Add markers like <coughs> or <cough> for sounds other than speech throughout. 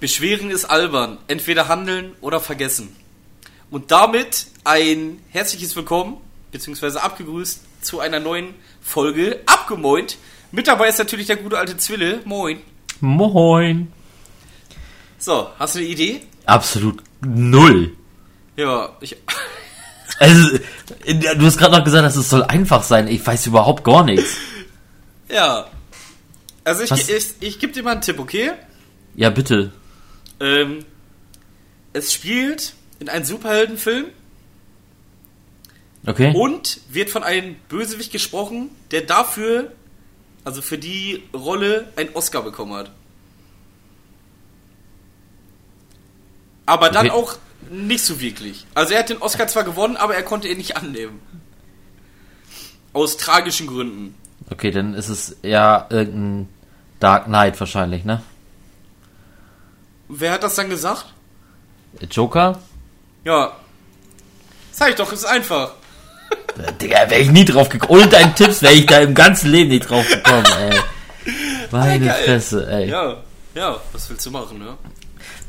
Beschweren ist albern. Entweder handeln oder vergessen. Und damit ein herzliches Willkommen, beziehungsweise abgegrüßt zu einer neuen Folge Abgemoint. Mit dabei ist natürlich der gute alte Zwille. Moin. Moin. So, hast du eine Idee? Absolut null. Ja, ich. <laughs> Also, du hast gerade noch gesagt, dass es soll einfach sein. Ich weiß überhaupt gar nichts. Ja. Also ich, Was? ich, ich gebe dir mal einen Tipp, okay? Ja, bitte. Ähm, es spielt in einem Superheldenfilm Okay. und wird von einem Bösewicht gesprochen, der dafür, also für die Rolle, einen Oscar bekommen hat. Aber dann Okay. auch nicht so wirklich. Also er hat den Oscar zwar gewonnen, aber er konnte ihn nicht annehmen. Aus tragischen Gründen. Okay, dann ist es ja irgendein Dark Knight wahrscheinlich, ne? Wer hat das dann gesagt? Joker? Ja. Sag ich doch, ist einfach. Äh, Digga, wäre ich nie drauf gekommen. Ohne deinen Tipps wäre ich da im ganzen Leben nicht drauf gekommen, ey. <laughs> Meine Geil. Fresse, ey. Ja, ja, was willst du machen, ne?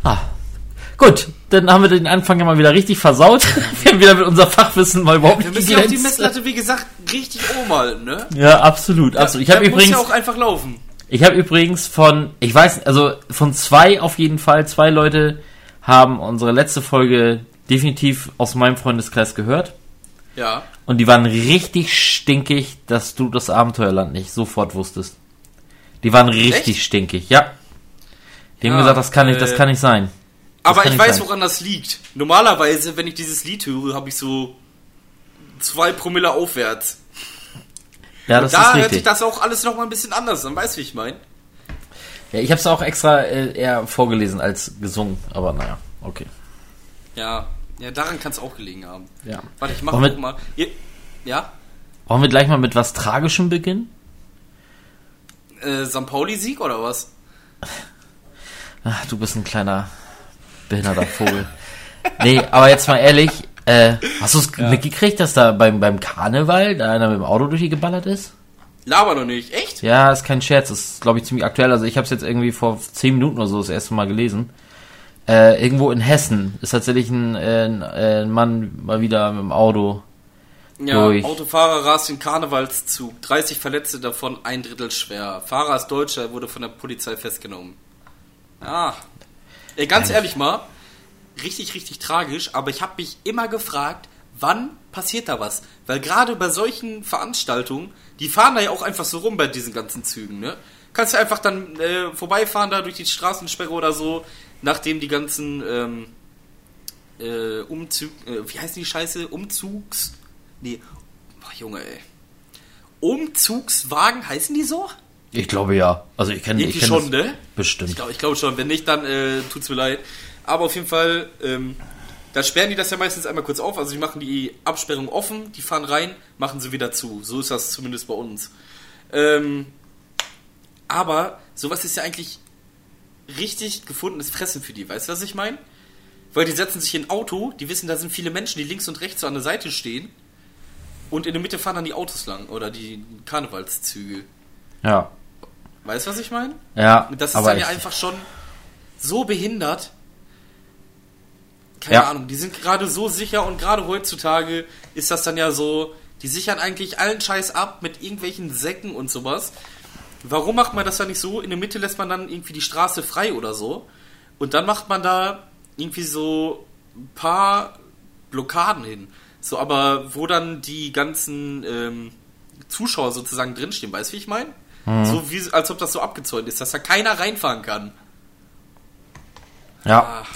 Ah. Gut, dann haben wir den Anfang ja mal wieder richtig versaut. <laughs> wir haben wieder mit unser Fachwissen mal überhaupt Wir nicht müssen ja auch die. Messlatte, wie gesagt, richtig oben halten, ne? Ja, absolut, absolut. Ich habe übrigens, ja auch einfach laufen. Ich habe übrigens von, ich weiß, also von zwei auf jeden Fall, zwei Leute haben unsere letzte Folge definitiv aus meinem Freundeskreis gehört. Ja. Und die waren richtig stinkig, dass du das Abenteuerland nicht sofort wusstest. Die waren richtig Echt? stinkig, ja. Die haben Ja, gesagt, das kann nicht, das äh, kann nicht sein. Aber kann ich weiß, sein. woran das liegt. Normalerweise, wenn ich dieses Lied höre, habe ich so zwei Promille aufwärts. Ja, das da ist hört sich richtig. das auch alles noch mal ein bisschen anders an. Weißt du, wie ich meine? Ja, ich habe es auch extra äh, eher vorgelesen als gesungen, aber naja, okay. Ja. Ja, daran kann es auch gelegen haben. Ja. Warte, ich mache mal. Ihr, ja? Wollen wir gleich mal mit was Tragischem beginnen? Äh, St. Pauli-Sieg oder was? Ach, du bist ein kleiner behinderter Vogel. nee, aber jetzt mal ehrlich, äh, hast du es mitgekriegt, dass da beim, beim Karneval da einer mit dem Auto durch die geballert ist? Laber doch nicht. Echt? Ja, ist kein Scherz, ist glaube ich ziemlich aktuell. Also ich habe es jetzt irgendwie vor zehn Minuten oder so das erste Mal gelesen. Äh, irgendwo in Hessen ist tatsächlich ein, äh, ein, äh, ein Mann mal wieder mit dem Auto. Ja, Durch. Autofahrer rast den Karnevalszug. 30 Verletzte, davon ein Drittel schwer. Fahrer ist Deutscher, wurde von der Polizei festgenommen. Ah. Ey, ganz ehrlich mal, richtig, richtig tragisch, aber ich habe mich immer gefragt, wann passiert da was? Weil gerade bei solchen Veranstaltungen, die fahren da ja auch einfach so rum bei diesen ganzen Zügen, ne? Kannst du einfach dann äh, vorbeifahren da durch die Straßensperre oder so, nachdem die ganzen ähm, äh, Umzug, äh, wie heißt die Scheiße? Umzugs, nee, boah, Junge, ey. Umzugswagen heißen die so? Ich glaube ja. Also ich kenne ich kenn schon, ne? Bestimmt. Ich glaube ich glaub schon. Wenn nicht, dann äh, tut's mir leid. Aber auf jeden Fall, ähm, da sperren die das ja meistens einmal kurz auf. Also die machen die Absperrung offen, die fahren rein, machen sie wieder zu. So ist das zumindest bei uns. Ähm, aber sowas ist ja eigentlich richtig gefundenes Fressen für die. Weißt du, was ich meine? Weil die setzen sich in ein Auto, die wissen, da sind viele Menschen, die links und rechts so an der Seite stehen. Und in der Mitte fahren dann die Autos lang oder die Karnevalszüge. Ja. Weißt du, was ich meine? Ja. Und das ist dann ja einfach schon so behindert. Keine Ja. Ahnung, die sind gerade so sicher und gerade heutzutage ist das dann ja so, die sichern eigentlich allen Scheiß ab mit irgendwelchen Säcken und sowas. Warum macht man das dann nicht so? In der Mitte lässt man dann irgendwie die Straße frei oder so. Und dann macht man da irgendwie so ein paar Blockaden hin. So, aber wo dann die ganzen ähm, Zuschauer sozusagen drinstehen, weißt du, wie ich meine? So wie, als ob das so abgezäunt ist, dass da keiner reinfahren kann. Ja. Ach,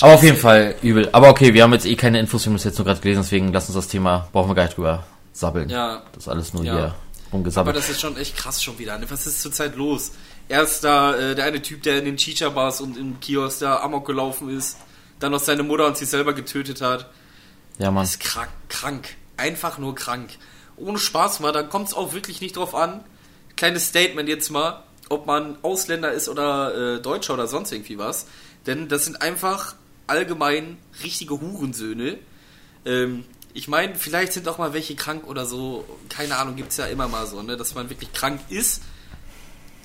Aber auf jeden Fall übel. Aber okay, wir haben jetzt eh keine Infos, wir haben es jetzt nur gerade gelesen, deswegen lass uns das Thema, brauchen wir gar nicht drüber sabbeln. Ja. Das ist alles nur Ja. hier Aber rumgesabbelt. das ist schon echt krass schon wieder. Ne? Was ist zurzeit los? Erst da äh, der eine Typ, der in den Chicha-Bars und im Kiosk da Amok gelaufen ist, dann noch seine Mutter und sich selber getötet hat. Ja, Mann. ist krank, krank. Einfach nur krank. Ohne Spaß mal, dann kommt es auch wirklich nicht drauf an. Kleines Statement jetzt mal, ob man Ausländer ist oder äh, Deutscher oder sonst irgendwie was. Denn das sind einfach allgemein richtige Hurensöhne. Ähm, ich meine, vielleicht sind auch mal welche krank oder so. Keine Ahnung, gibt's ja immer mal so, ne? Dass man wirklich krank ist.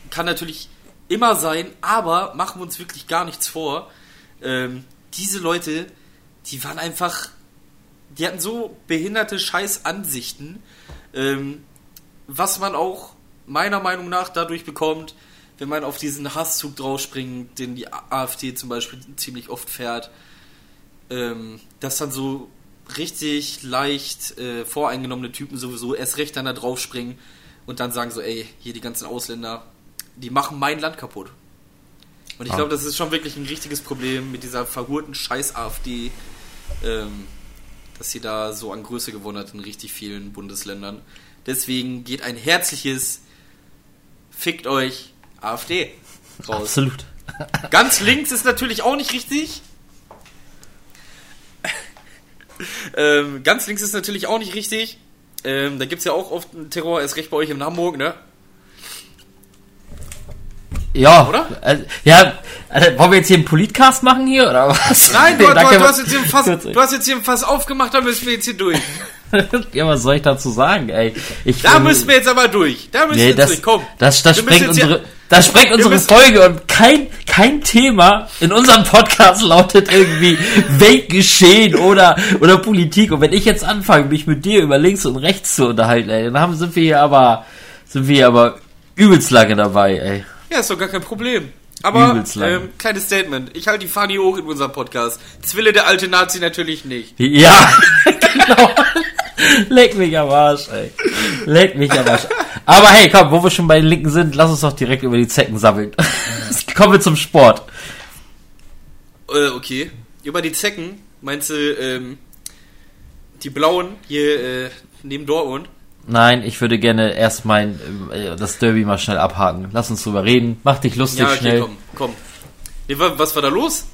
Kann natürlich immer sein, aber machen wir uns wirklich gar nichts vor. Ähm, diese Leute, die waren einfach, die hatten so behinderte Scheißansichten, ähm, was man auch meiner Meinung nach dadurch bekommt, wenn man auf diesen Hasszug draufspringt, den die AfD zum Beispiel ziemlich oft fährt, ähm, dass dann so richtig leicht äh, voreingenommene Typen sowieso erst recht dann da draufspringen und dann sagen so, ey, hier die ganzen Ausländer, die machen mein Land kaputt. Und ich Ah. glaube, das ist schon wirklich ein richtiges Problem mit dieser verhurten Scheiß-AfD, ähm, dass sie da so an Größe gewonnen hat in richtig vielen Bundesländern. Deswegen geht ein herzliches Fickt euch AfD raus. Absolut. <laughs> Ganz links ist natürlich auch nicht richtig. <laughs> ähm, ganz links ist natürlich auch nicht richtig. Ähm, da gibt es ja auch oft einen Terror, erst recht bei euch in Hamburg, ne? Ja, Oder? Äh, ja, äh, wollen wir jetzt hier einen Politcast machen hier oder was? Nein, du, <laughs> du, du, hast jetzt hier ein Fass, du hast jetzt hier ein Fass aufgemacht, da müssen wir jetzt hier durch. ja, was soll ich dazu sagen, ey? Ich, Da ähm, müssen wir jetzt aber durch. Da müssen Nee, wir jetzt das, durch. Komm. das, das sprengt jetzt hier- unsere, das sprengt unsere Folge und kein, kein Thema in unserem Podcast lautet irgendwie Weltgeschehen oder, oder Politik. Und wenn ich jetzt anfange, mich mit dir über links und rechts zu unterhalten, ey, dann haben, sind wir hier aber, sind wir hier aber übelst lange dabei, ey. Ja, ist doch gar kein Problem. Aber, ähm, kleines Statement. Ich halte die Fahne hoch in unserem Podcast. Zwille der alte Nazi natürlich nicht. Ja, <laughs> genau. <laughs> Leck mich am Arsch, ey. Leck mich am Arsch. Aber hey, komm, wo wir schon bei den Linken sind, lass uns doch direkt über die Zecken sammeln. <laughs> Kommen wir zum Sport. Äh, okay. Über die Zecken, meinst du, ähm, die Blauen hier äh, neben Dortmund? Nein, ich würde gerne erst mein äh, das Derby mal schnell abhaken. Lass uns drüber reden. Mach dich lustig Ja, okay, schnell. komm, komm. Was war da los?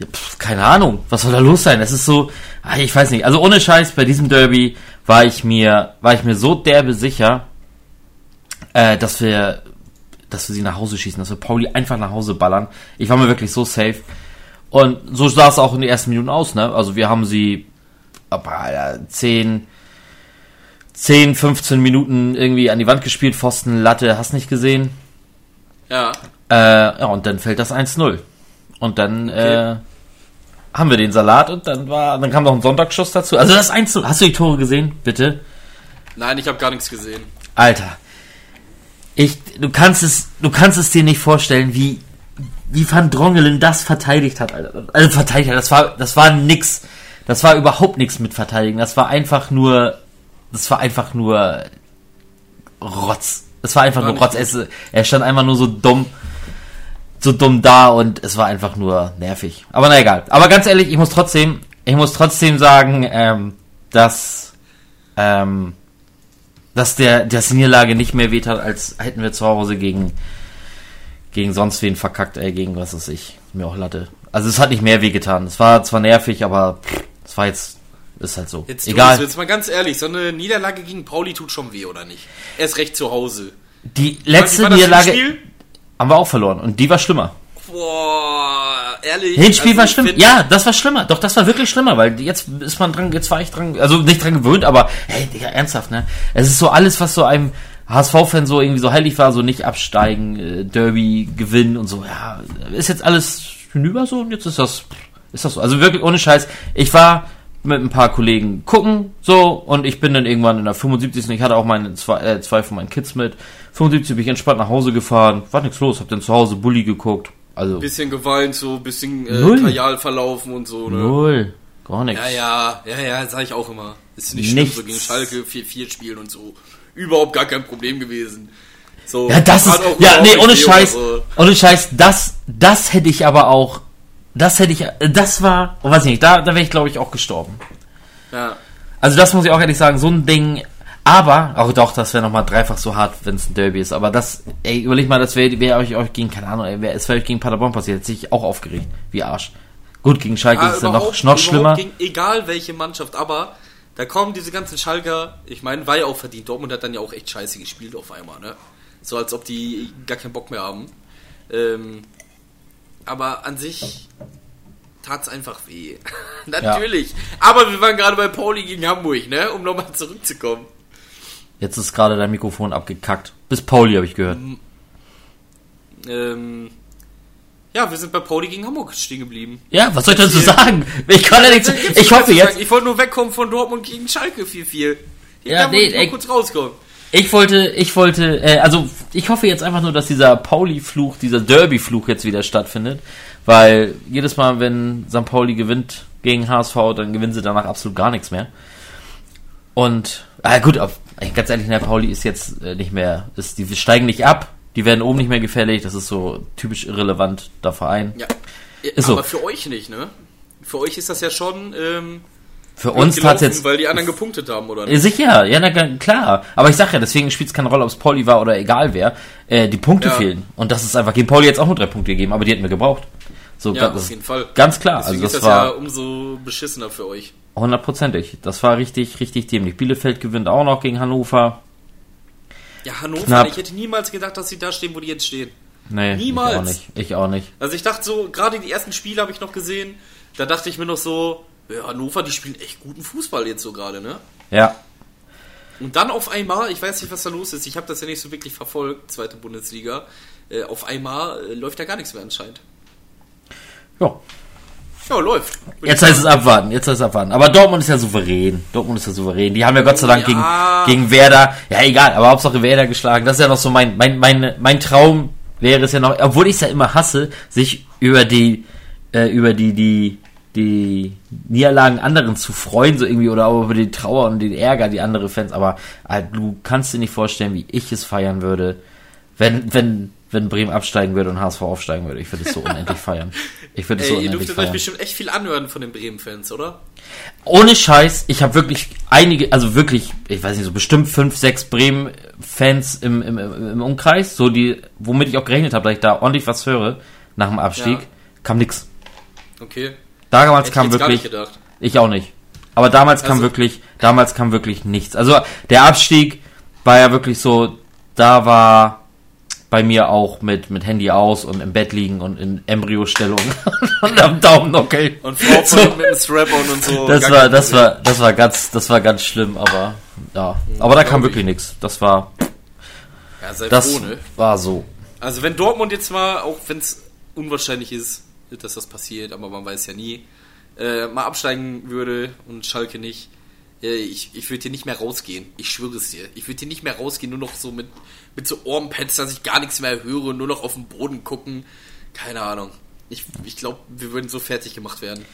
Ja, pf, keine Ahnung, was soll da los sein? Es ist so, ah, ich weiß nicht. Also ohne Scheiß bei diesem Derby war ich mir war ich mir so derbe sicher, äh, dass wir dass wir sie nach Hause schießen, dass wir Pauli einfach nach Hause ballern. Ich war mir wirklich so safe. Und so sah es auch in den ersten Minuten aus, ne? Also wir haben sie aber, ja, 10, 10, 15 Minuten irgendwie an die Wand gespielt, Pfosten, Latte, hast nicht gesehen. Ja. Äh, ja, und dann fällt das 1-0. Und dann äh, haben wir den Salat und dann war, dann kam noch ein Sonntagsschuss dazu. Also das 1-0. Hast du die Tore gesehen? Bitte? Nein, ich habe gar nichts gesehen. Alter. Ich, du kannst es, du kannst es dir nicht vorstellen, wie, wie Van Drongelen das verteidigt hat, Alter. Also verteidigt hat, das war, das war nix. Das war überhaupt nichts mit Verteidigen. Das war einfach nur, das war einfach nur Rotz. Das war einfach War nur Rotz. Es, er stand einfach nur so dumm, so dumm da und es war einfach nur nervig. Aber na egal. Aber ganz ehrlich, ich muss trotzdem, ich muss trotzdem sagen, ähm, dass, ähm, dass der, dass die Niederlage nicht mehr weht hat, als hätten wir zu Hause gegen, gegen sonst wen verkackt, ey, gegen was weiß ich, mir auch Latte. Also es hat nicht mehr wehgetan. Es war zwar nervig, aber pff, es war jetzt, ist halt so. Jetzt, Egal. Egal. jetzt mal ganz ehrlich, so eine Niederlage gegen Pauli tut schon weh, oder nicht? Erst recht zu Hause. Die letzte Niederlage? Haben wir auch verloren und die war schlimmer. Boah, ehrlich. Hinspiel also war schlimm. Ja, das war schlimmer. Doch, das war wirklich schlimmer, weil jetzt ist man dran, jetzt war ich dran, also nicht dran gewöhnt, aber hey, Digga, ernsthaft, ne? Es ist so alles, was so einem HSV-Fan so irgendwie so heilig war, so nicht absteigen, äh, Derby gewinnen und so, ja, ist jetzt alles hinüber so und jetzt ist das, ist das so. Also wirklich ohne Scheiß. Ich war mit ein paar Kollegen gucken, so, und ich bin dann irgendwann in der 75. Ich hatte auch meine zwei, äh, zwei von meinen Kids mit. 75 bin ich entspannt nach Hause gefahren, war nichts los, hab dann zu Hause Bulli geguckt. Also Bisschen geweint, so bisschen äh, Null. Kajal verlaufen und so, ne? Null. Gar nichts. Ja, ja, ja, ja, sag ich auch immer. Ist nicht schlimm, Nichts. so gegen Schalke 4-4 spielen und so. Überhaupt gar kein Problem gewesen. So, Ja, das ist, ja, nee, ohne Scheiß, so. ohne Scheiß, das, das hätte ich aber auch, das hätte ich, das war, oh, weiß ich nicht, da, da wäre ich glaube ich auch gestorben. Ja. Also das muss ich auch ehrlich sagen, so ein Ding, aber, auch doch, das wäre nochmal dreifach so hart, wenn es ein Derby ist, aber das, ey, überleg mal, das wäre wär euch, euch gegen, keine Ahnung, ey, es wäre euch gegen Paderborn passiert, hätte ich auch aufgeregt, wie Arsch. Gut, gegen Schalke Ah, ist es dann noch, noch schlimmer. Gegen, egal welche Mannschaft, aber da kommen diese ganzen Schalker, ich meine, war ja auch verdient. Dortmund hat dann ja auch echt scheiße gespielt auf einmal, ne? So als ob die gar keinen Bock mehr haben. Ähm, aber an sich tat's einfach weh. <laughs> Natürlich. Aber wir waren gerade bei Pauli gegen Hamburg, ne? Um nochmal zurückzukommen. Jetzt ist gerade dein Mikrofon abgekackt. Bis Pauli habe ich gehört. Ähm, ja, wir sind bei Pauli gegen Hamburg stehen geblieben. Ja, was soll ich dazu sagen? Ich kann ja nichts. Ich nichts hoffe jetzt. sagen. Ich wollte nur wegkommen von Dortmund gegen Schalke 4-4. Ja, nee, ich kurz rauskommen. Ich wollte, ich wollte, äh, also ich hoffe jetzt einfach nur, dass dieser Pauli-Fluch, dieser Derby-Fluch jetzt wieder stattfindet, weil jedes Mal, wenn St. Pauli gewinnt gegen HSV, dann gewinnen sie danach absolut gar nichts mehr. Und, ah gut, auf, ganz ehrlich, der Pauli ist jetzt äh, nicht mehr, ist, die steigen nicht ab, die werden oben nicht mehr gefällig, das ist so typisch irrelevant, der Verein. Ja. Ist so. Aber für euch nicht, ne? Für euch ist das ja schon ähm, Für uns tat jetzt weil die anderen gepunktet haben, oder Äh, Sicher, ja, na, klar. Aber ich sag ja, deswegen spielt es keine Rolle, ob es Pauli war oder egal wer. Äh, die Punkte Ja. fehlen. Und das ist einfach, gegen Pauli jetzt auch nur drei Punkte gegeben, aber die hätten wir gebraucht. So, Ja, das auf jeden Fall. Ganz klar. Deswegen also ist das das ja war umso beschissener für euch. Hundertprozentig. Das war richtig, richtig dämlich. Bielefeld gewinnt auch noch gegen Hannover. Ja, Hannover, Knapp. ich hätte niemals gedacht, dass sie da stehen, wo die jetzt stehen. Nee, Niemals. ich auch nicht. Ich auch nicht. Also ich dachte so, gerade die ersten Spiele habe ich noch gesehen, da dachte ich mir noch so, ja, Hannover, die spielen echt guten Fußball jetzt so gerade, ne? Ja. Und dann auf einmal, ich weiß nicht, was da los ist, ich habe das ja nicht so wirklich verfolgt, zweite Bundesliga, äh, auf einmal äh, läuft da gar nichts mehr anscheinend. Ja. Ja, läuft. Jetzt heißt es abwarten, jetzt heißt es abwarten. Aber Dortmund ist ja souverän. Dortmund ist ja souverän. Die haben ja Gott sei Dank Ja. gegen, gegen Werder, ja egal, aber Hauptsache Werder geschlagen. Das ist ja noch so mein, mein, mein, mein Traum wäre es ja noch, obwohl ich es ja immer hasse, sich über die, äh, über die, die, die Niederlagen anderen zu freuen, so irgendwie, oder auch über die Trauer und den Ärger, die andere Fans, aber äh, du kannst dir nicht vorstellen, wie ich es feiern würde, wenn, wenn, wenn Bremen absteigen würde und HSV aufsteigen würde. Ich würde es so unendlich feiern. <laughs> Ich würde es so Ey, ihr dürftet euch bestimmt echt viel anhören von den Bremen-Fans, oder? Ohne Scheiß, ich habe wirklich einige, also wirklich, ich weiß nicht, so bestimmt fünf, sechs Bremen-Fans im, im, im Umkreis, so die, womit ich auch gerechnet habe, dass ich da ordentlich was höre nach dem Abstieg, Ja. kam nix. Okay. Damals Hätte ich kam wirklich, ich auch nicht. Aber damals kam Also- wirklich, damals kam wirklich nichts. Also der Abstieg war ja wirklich so, da war bei mir auch mit, mit Handy aus und im Bett liegen und in Embryostellung <laughs> und am Daumennockel. Und Frau So. mit dem Strap-on und so. Das war, das war, das war ganz, das war ganz schlimm, aber ja. Aber da kam wirklich nichts. Das war, Ja, sei das froh, ne? war so. Also wenn Dortmund jetzt mal, auch wenn es unwahrscheinlich ist, dass das passiert, aber man weiß ja nie, äh, mal absteigen würde und Schalke nicht, ich, ich würde hier nicht mehr rausgehen. Ich schwöre es dir. Ich würde hier nicht mehr rausgehen, nur noch so mit, mit so Ohrenpads, dass ich gar nichts mehr höre, nur noch auf den Boden gucken. Keine Ahnung. Ich, ich glaube, wir würden so fertig gemacht werden.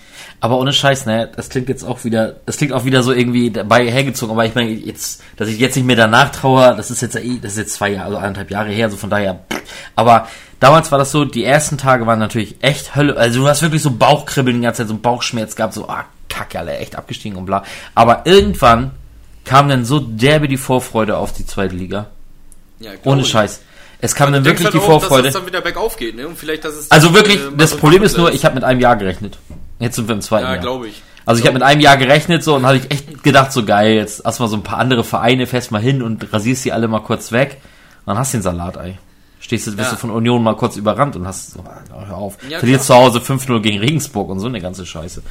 Aber ohne Scheiß, ne, das klingt jetzt auch wieder, das klingt auch wieder so irgendwie dabei hergezogen, aber ich meine, jetzt, dass ich jetzt nicht mehr danach traue, das ist jetzt eh, das ist jetzt zwei Jahre, also anderthalb Jahre her, so von daher, aber damals war das so, die ersten Tage waren natürlich echt Hölle, also du hast wirklich so Bauchkribbeln die ganze Zeit, so Bauchschmerz gehabt, so, ah, kacke, alle echt abgestiegen und bla. Aber irgendwann kam dann so derbe die Vorfreude auf die zweite Liga. Ja, Ohne ich. Scheiß. Es kam dann wirklich die halt auch, Vorfreude. Dass es dann wieder bergauf geht, ne? Und vielleicht, dass es Also wirklich, äh, das Problem ist nur, ich habe mit einem Jahr gerechnet. Jetzt sind wir im zweiten Ja, Jahr. glaube ich. Also ich habe mit einem Jahr gerechnet so und habe ich echt gedacht, so geil, jetzt erstmal so ein paar andere Vereine, fährst mal hin und rasierst die alle mal kurz weg. Und dann hast du den Salatei. Stehst du, bist Ja. du von Union mal kurz überrannt und hast so, hör auf. Ja, Verlierst zu Hause 5-0 gegen Regensburg und so eine ganze Scheiße.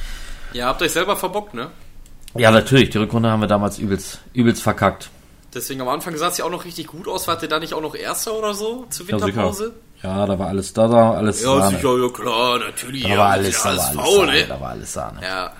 Ja, habt euch selber verbockt, ne? Ja, natürlich, die Rückrunde haben wir damals übelst, übelst verkackt. Deswegen am Anfang sah es ja auch noch richtig gut aus. Wart ihr da nicht auch noch Erster oder so zur Ja. Winterpause? Ja, da war alles, da war alles Ja, Sahne. sicher, ja klar, natürlich. Da ja, war alles, da ja, war alles Sahne, ne? da war alles Sahne. Ja,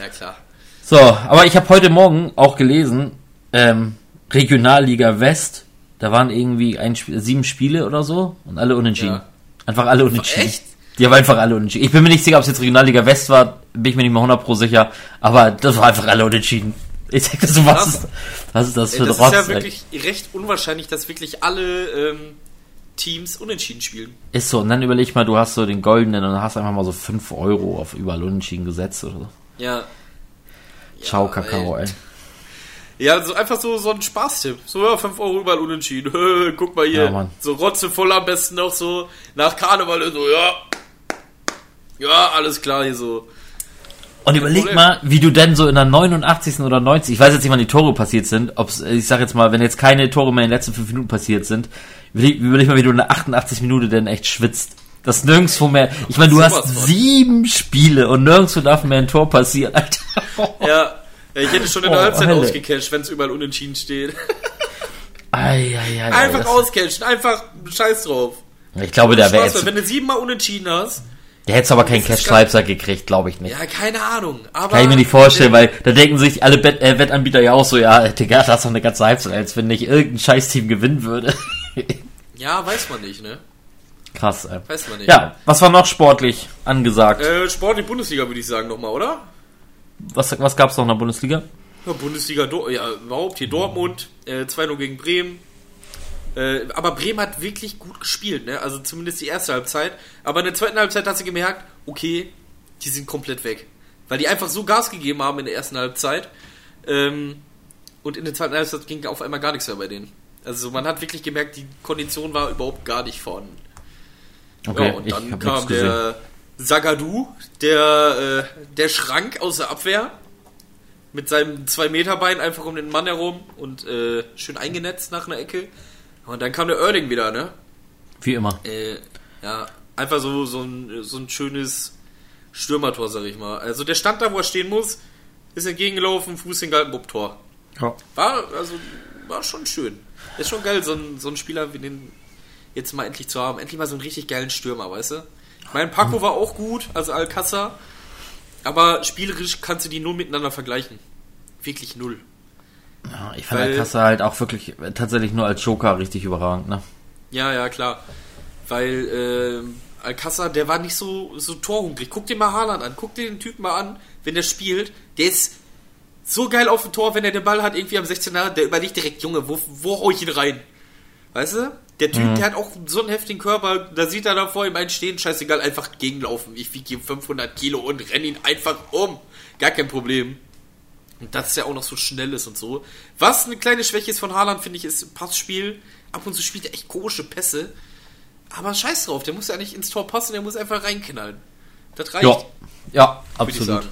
ja klar. So, aber ich habe heute Morgen auch gelesen, ähm, Regionalliga West, da waren irgendwie ein, sieben Spiele oder so und alle unentschieden. Ja. Einfach alle unentschieden. Echt? Die haben einfach alle unentschieden. Ich bin mir nicht sicher, ob es jetzt Regionalliga West war, bin ich mir nicht mal 100 pro sicher, aber das war einfach alle unentschieden. Ich sag das so, was ist, was ist das für Ey, ein das Rotz? ist ja ey? wirklich recht unwahrscheinlich, dass wirklich alle ähm, Teams unentschieden spielen. Ist so, und dann überleg mal, du hast so den goldenen und hast einfach mal so 5 Euro auf überall unentschieden gesetzt oder so. Ja. Ciao, Ja, Kakao, ey. Ja, so einfach so, so ein Spaßtipp. So, ja, 5 Euro überall unentschieden. <laughs> Guck mal hier. Ja, so rotzevoll am besten noch so nach Karneval so, ja. Ja, alles klar hier so. Und überleg mal, wie du denn so in der 89. oder 90. Ich weiß jetzt nicht, wann die Tore passiert sind. Ob's, ich sag jetzt mal, wenn jetzt keine Tore mehr in den letzten fünf Minuten passiert sind, überleg, überleg mal, wie du in der 88 Minute denn echt schwitzt. Das nirgendwo mehr. Ich meine, du hast von. sieben Spiele und nirgendwo darf mehr ein Tor passieren, Alter. Ja. ich hätte schon in der Oh, Halbzeit Hölle. ausgecasht, wenn es überall unentschieden steht. Ei, ei, ei, Einfach auscashen, einfach scheiß drauf. Ich glaube, der wäre jetzt, wenn du siebenmal unentschieden hast, der hätte aber keinen Cash Schreibsack gekriegt, glaube ich nicht. ja, keine Ahnung. Aber Kann ich mir nicht vorstellen, weil da denken sich alle Bet äh, Wettanbieter ja auch so, ja, Digga, das ist doch eine ganze Halbzeit, als wenn nicht irgendein Scheißteam gewinnen würde. <laughs> Ja, weiß man nicht, ne? Krass, ey. Weiß man nicht. Ja, was war noch sportlich angesagt? Äh, Sport in Bundesliga würde ich sagen nochmal, oder? Was, was gab's noch in der Bundesliga? Ja, Bundesliga, Dor ja, überhaupt hier Dortmund, äh, 2-0 gegen Bremen. Äh, aber Bremen hat wirklich gut gespielt, ne? Also zumindest die erste Halbzeit. Aber in der zweiten Halbzeit hast du gemerkt, okay, die sind komplett weg. Weil die einfach so Gas gegeben haben in der ersten Halbzeit. Ähm, und in der zweiten Halbzeit ging auf einmal gar nichts mehr bei denen. Also man hat wirklich gemerkt, die Kondition war überhaupt gar nicht vorhanden. Okay, ja, und dann kam der Sagadu, der, äh, der Schrank aus der Abwehr, mit seinem 2-Meter-Bein einfach um den Mann herum und äh, schön eingenetzt nach einer Ecke. Und dann kam der Erling wieder, ne? Wie immer. Äh, ja, einfach so, so, ein, so ein schönes Stürmertor, sag ich mal. Also der stand da, wo er stehen muss, ist entgegengelaufen, Fuß hingehalten, Bupp, Tor. Ja. War, also, war schon schön. Ist schon geil, so ein, so ein Spieler wie den jetzt mal endlich zu haben. Endlich mal so einen richtig geilen Stürmer, weißt du? Mein Paco war auch gut, also Alcázar. Aber spielerisch kannst du die null miteinander vergleichen. Wirklich null. Ja, ich fand Weil- Kasse halt auch wirklich äh, tatsächlich nur als Joker richtig überragend, ne? Ja, ja, klar. Weil ähm, Alcázar, der war nicht so, so torhungrig. Guck dir mal Haaland an. Guck dir den Typen mal an, wenn der spielt. Der ist so geil auf dem Tor, wenn er den Ball hat, irgendwie am 16er, der überlegt direkt, Junge, wo, wo hau ich ihn rein? Weißt du? Der Typ, der hat auch so einen heftigen Körper, da sieht er da vor ihm einen stehen, scheißegal, einfach gegenlaufen. Ich wiege ihm 500 Kilo und renn ihn einfach um. Gar kein Problem. Und dass er auch noch so schnell ist und so. Was eine kleine Schwäche ist von Haaland, finde ich, ist Passspiel. Ab und zu spielt er echt komische Pässe. Aber scheiß drauf, der muss ja nicht ins Tor passen, der muss einfach reinknallen. Das reicht. Ja, ja, absolut.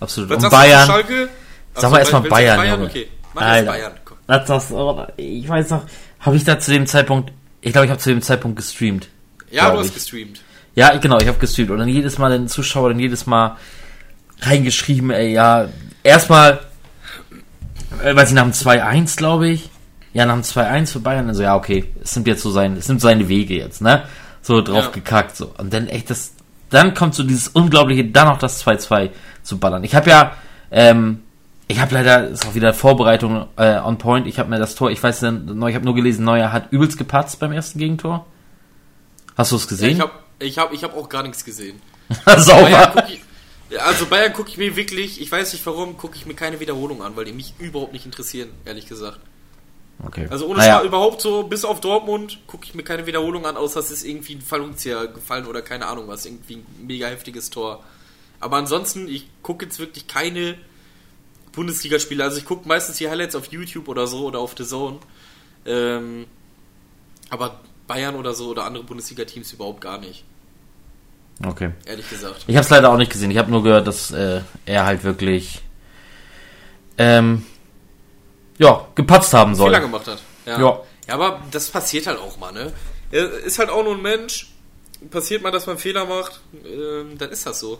Absolut. Und Bayern, Schalke? sag Achso, mal erstmal Bayern, Bayern, okay. Mach Alter. Bayern. Komm. Das, das, ich weiß noch, habe ich da zu dem Zeitpunkt, ich glaube, ich habe zu dem Zeitpunkt gestreamt. Ja, du hast ich. gestreamt. Ja, genau, ich habe gestreamt und dann jedes Mal den Zuschauer dann jedes Mal reingeschrieben, ey, ja, erstmal, äh, weil sie nach dem 2-1, glaube ich, ja, nach dem 2-1 für Bayern, also ja, okay, es nimmt jetzt so sein, es nimmt seine Wege jetzt, ne, so drauf Ja. gekackt, so, und dann echt das, dann kommt so dieses unglaubliche, dann noch das 2-2 zu ballern. Ich habe ja, ähm, ich habe leider, ist auch wieder Vorbereitung äh, on point, ich habe mir das Tor, ich weiß nicht, ich habe nur gelesen, Neuer hat übelst gepatzt beim ersten Gegentor. Hast du es Ja, gesehen? ich habe ich hab, ich hab auch gar nichts gesehen. <laughs> Sauber. Bayern guck ich, ja, also Bayern gucke ich mir wirklich, ich weiß nicht warum, gucke ich mir keine Wiederholung an, weil die mich überhaupt nicht interessieren, ehrlich gesagt. Okay. Also ohne naja, Spaß überhaupt so, bis auf Dortmund gucke ich mir keine Wiederholung an, außer es ist irgendwie ein Fallungszieher gefallen oder keine Ahnung was, irgendwie ein mega heftiges Tor. Aber ansonsten, ich gucke jetzt wirklich keine Bundesligaspiele. Also ich gucke meistens die Highlights auf YouTube oder so oder auf The Zone. Ähm, aber Bayern oder so oder andere Bundesliga-Teams überhaupt gar nicht, Okay. ehrlich gesagt. Ich habe es leider auch nicht gesehen. Ich habe nur gehört, dass äh, er halt wirklich ähm, ja gepatzt haben soll. Fehler gemacht hat. Ja. Ja. ja, aber das passiert halt auch mal, ne? Er ist halt auch nur ein Mensch. Passiert mal, dass man Fehler macht, ähm, dann ist das so.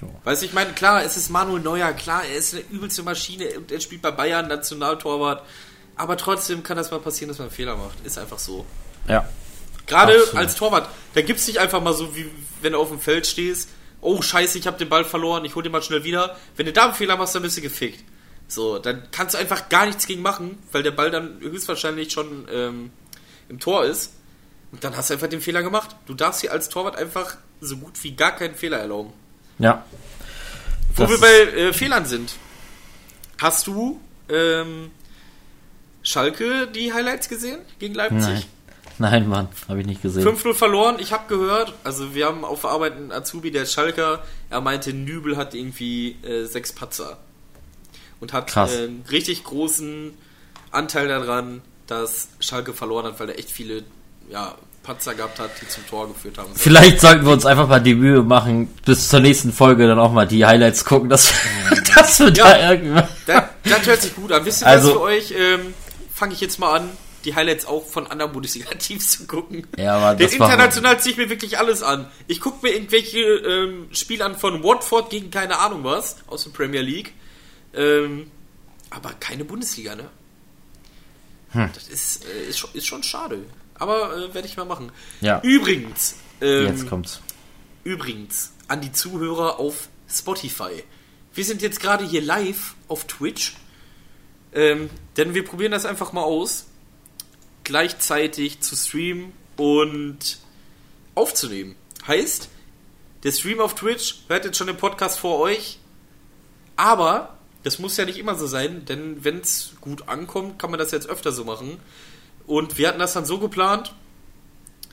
Ja. Weißt du, ich meine, klar, es ist Manuel Neuer, klar, er ist eine übelste Maschine und er spielt bei Bayern Nationaltorwart. Aber trotzdem kann das mal passieren, dass man einen Fehler macht. Ist einfach so. Ja. Gerade Absolut. als Torwart, da gibt's nicht einfach mal so, wie wenn du auf dem Feld stehst, oh scheiße, ich habe den Ball verloren, ich hol den mal schnell wieder. Wenn du da einen Fehler machst, dann bist du gefickt. So, dann kannst du einfach gar nichts gegen machen, weil der Ball dann höchstwahrscheinlich schon ähm, im Tor ist. Und dann hast du einfach den Fehler gemacht. Du darfst hier als Torwart einfach so gut wie gar keinen Fehler erlauben. Ja. Wo Das wir bei äh, Fehlern sind. Hast du ähm, Schalke die Highlights gesehen gegen Leipzig? Nein. <laughs> Nein, Mann, habe ich nicht gesehen. 5-0 verloren. Ich habe gehört, also wir haben auf Arbeit einen Azubi, der Schalker. Er meinte, Nübel hat irgendwie äh, sechs Patzer. Und hat Krass. äh, einen richtig großen Anteil daran, dass Schalke verloren hat, weil er echt viele ja, Patzer gehabt hat, die zum Tor geführt haben. Vielleicht sollten wir uns einfach mal die Mühe machen, bis zur nächsten Folge dann auch mal die Highlights gucken, dass, <laughs> <laughs> dass wir da Ja. irgendwann. Das, das hört sich gut an. Wisst ihr Also- was für euch? Ähm, Fange ich jetzt mal an, die Highlights auch von anderen Bundesliga-Teams <laughs> zu gucken. Ja, aber das war- international ziehe ich mir wirklich alles an. Ich gucke mir irgendwelche ähm, Spiele an von Watford gegen keine Ahnung was aus der Premier League. Ähm, aber keine Bundesliga, ne? Hm. Das ist, äh, ist, schon, ist schon schade. Aber äh, werde ich mal machen. Ja. Übrigens, ähm, Jetzt kommt's. übrigens, an die Zuhörer auf Spotify. Wir sind jetzt gerade hier live auf Twitch. Ähm, denn wir probieren das einfach mal aus. Gleichzeitig zu streamen und aufzunehmen. Heißt, der Stream auf Twitch hört jetzt schon den Podcast vor euch. Aber das muss ja nicht immer so sein, denn wenn es gut ankommt, kann man das jetzt öfter so machen. Und wir hatten das dann so geplant.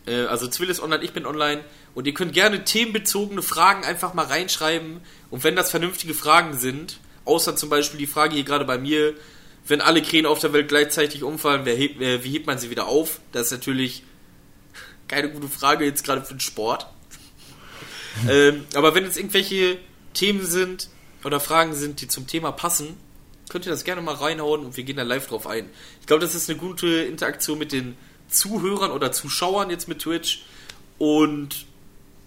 Äh, also Zwill ist online, ich bin online. Und ihr könnt gerne themenbezogene Fragen einfach mal reinschreiben. Und wenn das vernünftige Fragen sind, außer zum Beispiel die Frage hier gerade bei mir, wenn alle Krähen auf der Welt gleichzeitig umfallen, wer hebt, wer, wie hebt man sie wieder auf? Das ist natürlich keine gute Frage jetzt gerade für den Sport. <laughs> ähm, aber wenn jetzt irgendwelche Themen sind oder Fragen sind, die zum Thema passen, könnt ihr das gerne mal reinhauen und wir gehen da live drauf ein. Ich glaube, das ist eine gute Interaktion mit den Zuhörern oder Zuschauern jetzt mit Twitch und